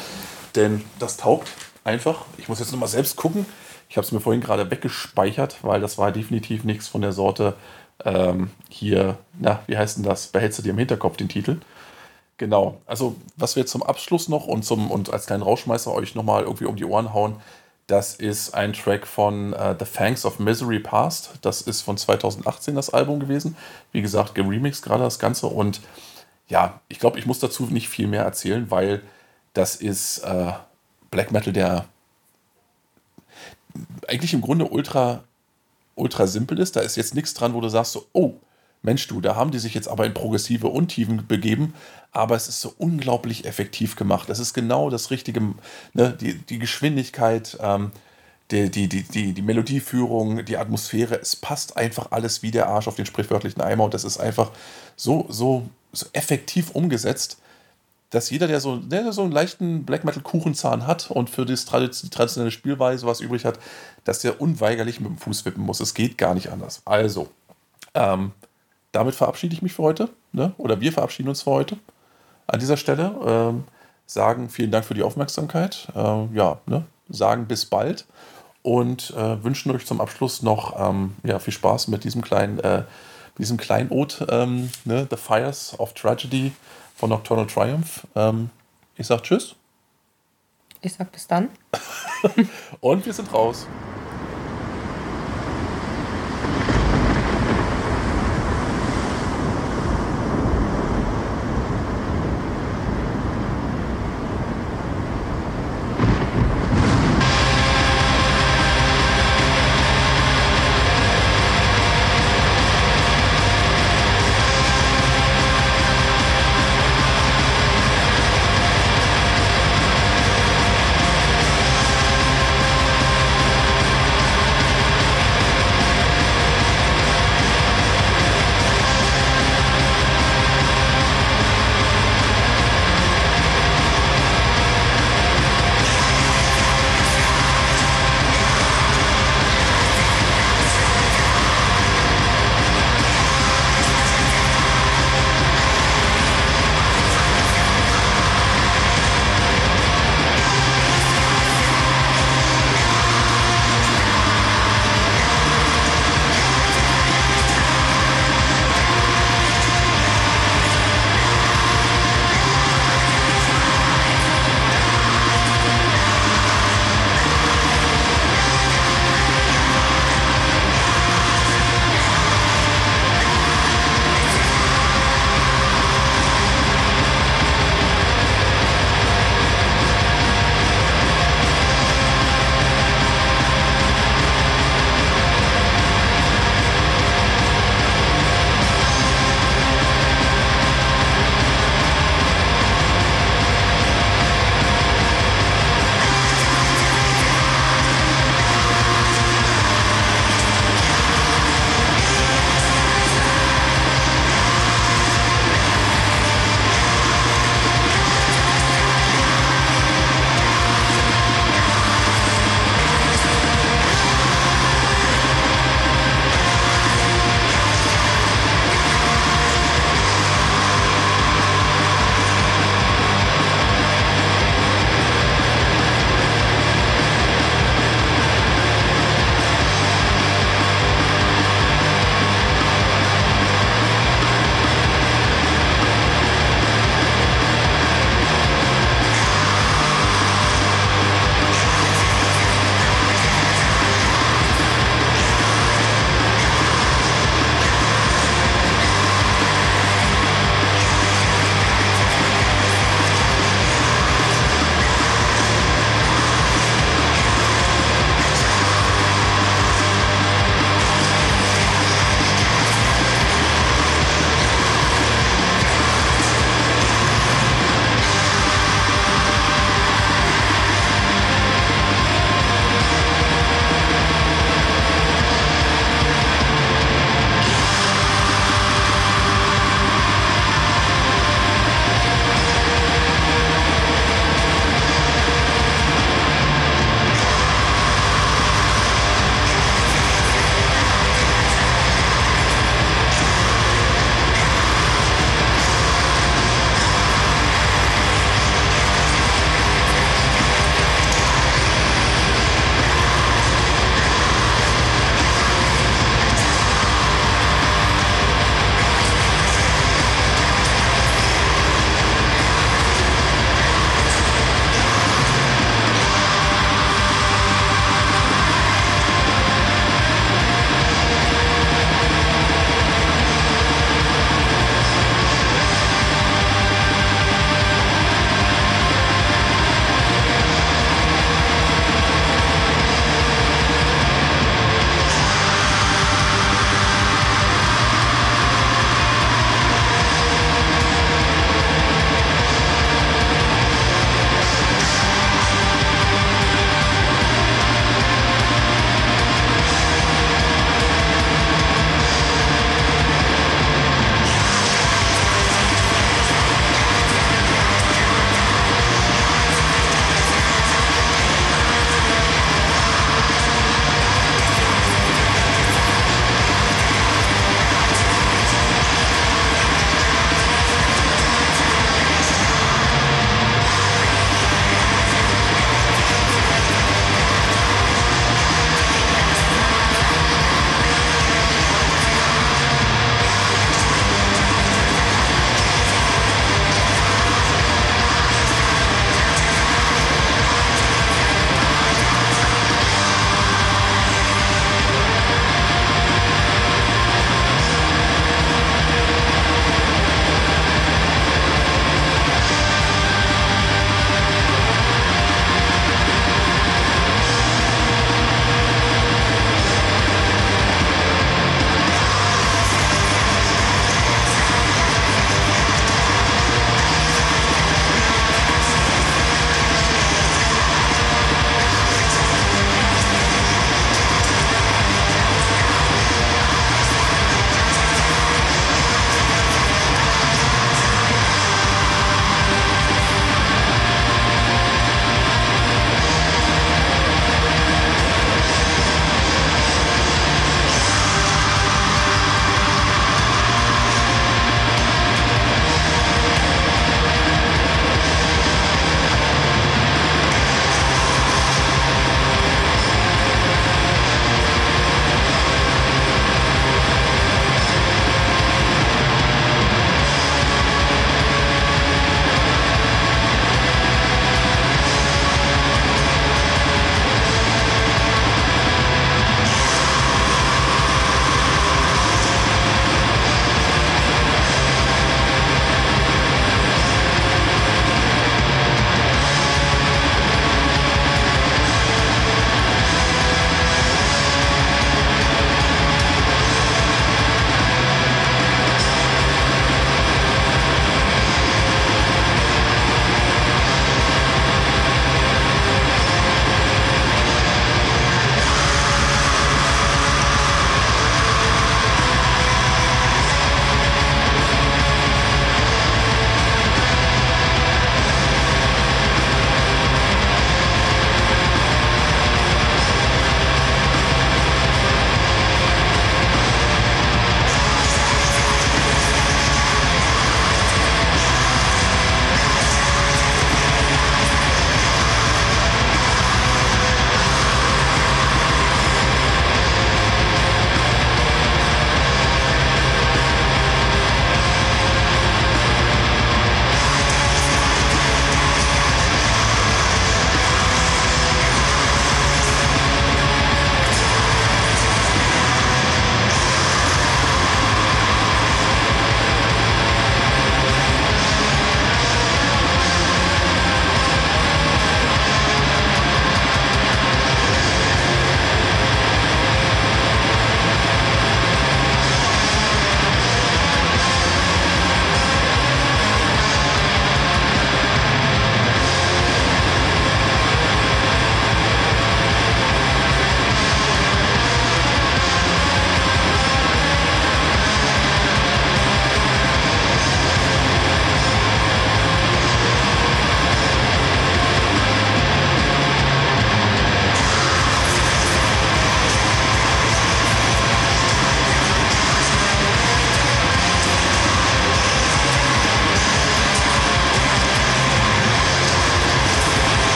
Denn das taugt einfach. Ich muss jetzt nochmal selbst gucken. Ich habe es mir vorhin gerade weggespeichert, weil das war definitiv nichts von der Sorte ähm, hier, na, wie heißt denn das? Behältst du dir im Hinterkopf den Titel? Genau. Also, was wir zum Abschluss noch und, zum, und als kleinen Rauschmeißer euch nochmal irgendwie um die Ohren hauen, das ist ein Track von uh, The Fangs of Misery Past. Das ist von 2018 das Album gewesen. Wie gesagt, geremixed gerade das Ganze. Und ja, ich glaube, ich muss dazu nicht viel mehr erzählen, weil das ist äh, Black Metal, der eigentlich im Grunde ultra, ultra simpel ist. Da ist jetzt nichts dran, wo du sagst so, oh, Mensch du, da haben die sich jetzt aber in progressive Untiefen begeben, aber es ist so unglaublich effektiv gemacht. Es ist genau das Richtige, ne? die, die Geschwindigkeit, ähm, die, die, die, die, die Melodieführung, die Atmosphäre, es passt einfach alles wie der Arsch auf den sprichwörtlichen Eimer und das ist einfach so, so, so effektiv umgesetzt, dass jeder, der so, der so einen leichten Black Metal Kuchenzahn hat und für das die traditionelle Spielweise was übrig hat, dass der unweigerlich mit dem Fuß wippen muss. Es geht gar nicht anders. Also, ähm, damit verabschiede ich mich für heute. Ne? Oder wir verabschieden uns für heute. An dieser Stelle ähm, sagen vielen Dank für die Aufmerksamkeit. Ähm, ja, ne? sagen bis bald und äh, wünschen euch zum Abschluss noch ähm, ja, viel Spaß mit diesem kleinen, äh, diesem Kleinod, ähm, ne? The Fires of Tragedy von Nocturnal Triumph. Ähm, ich sag Tschüss. Ich sag bis dann. und wir sind raus.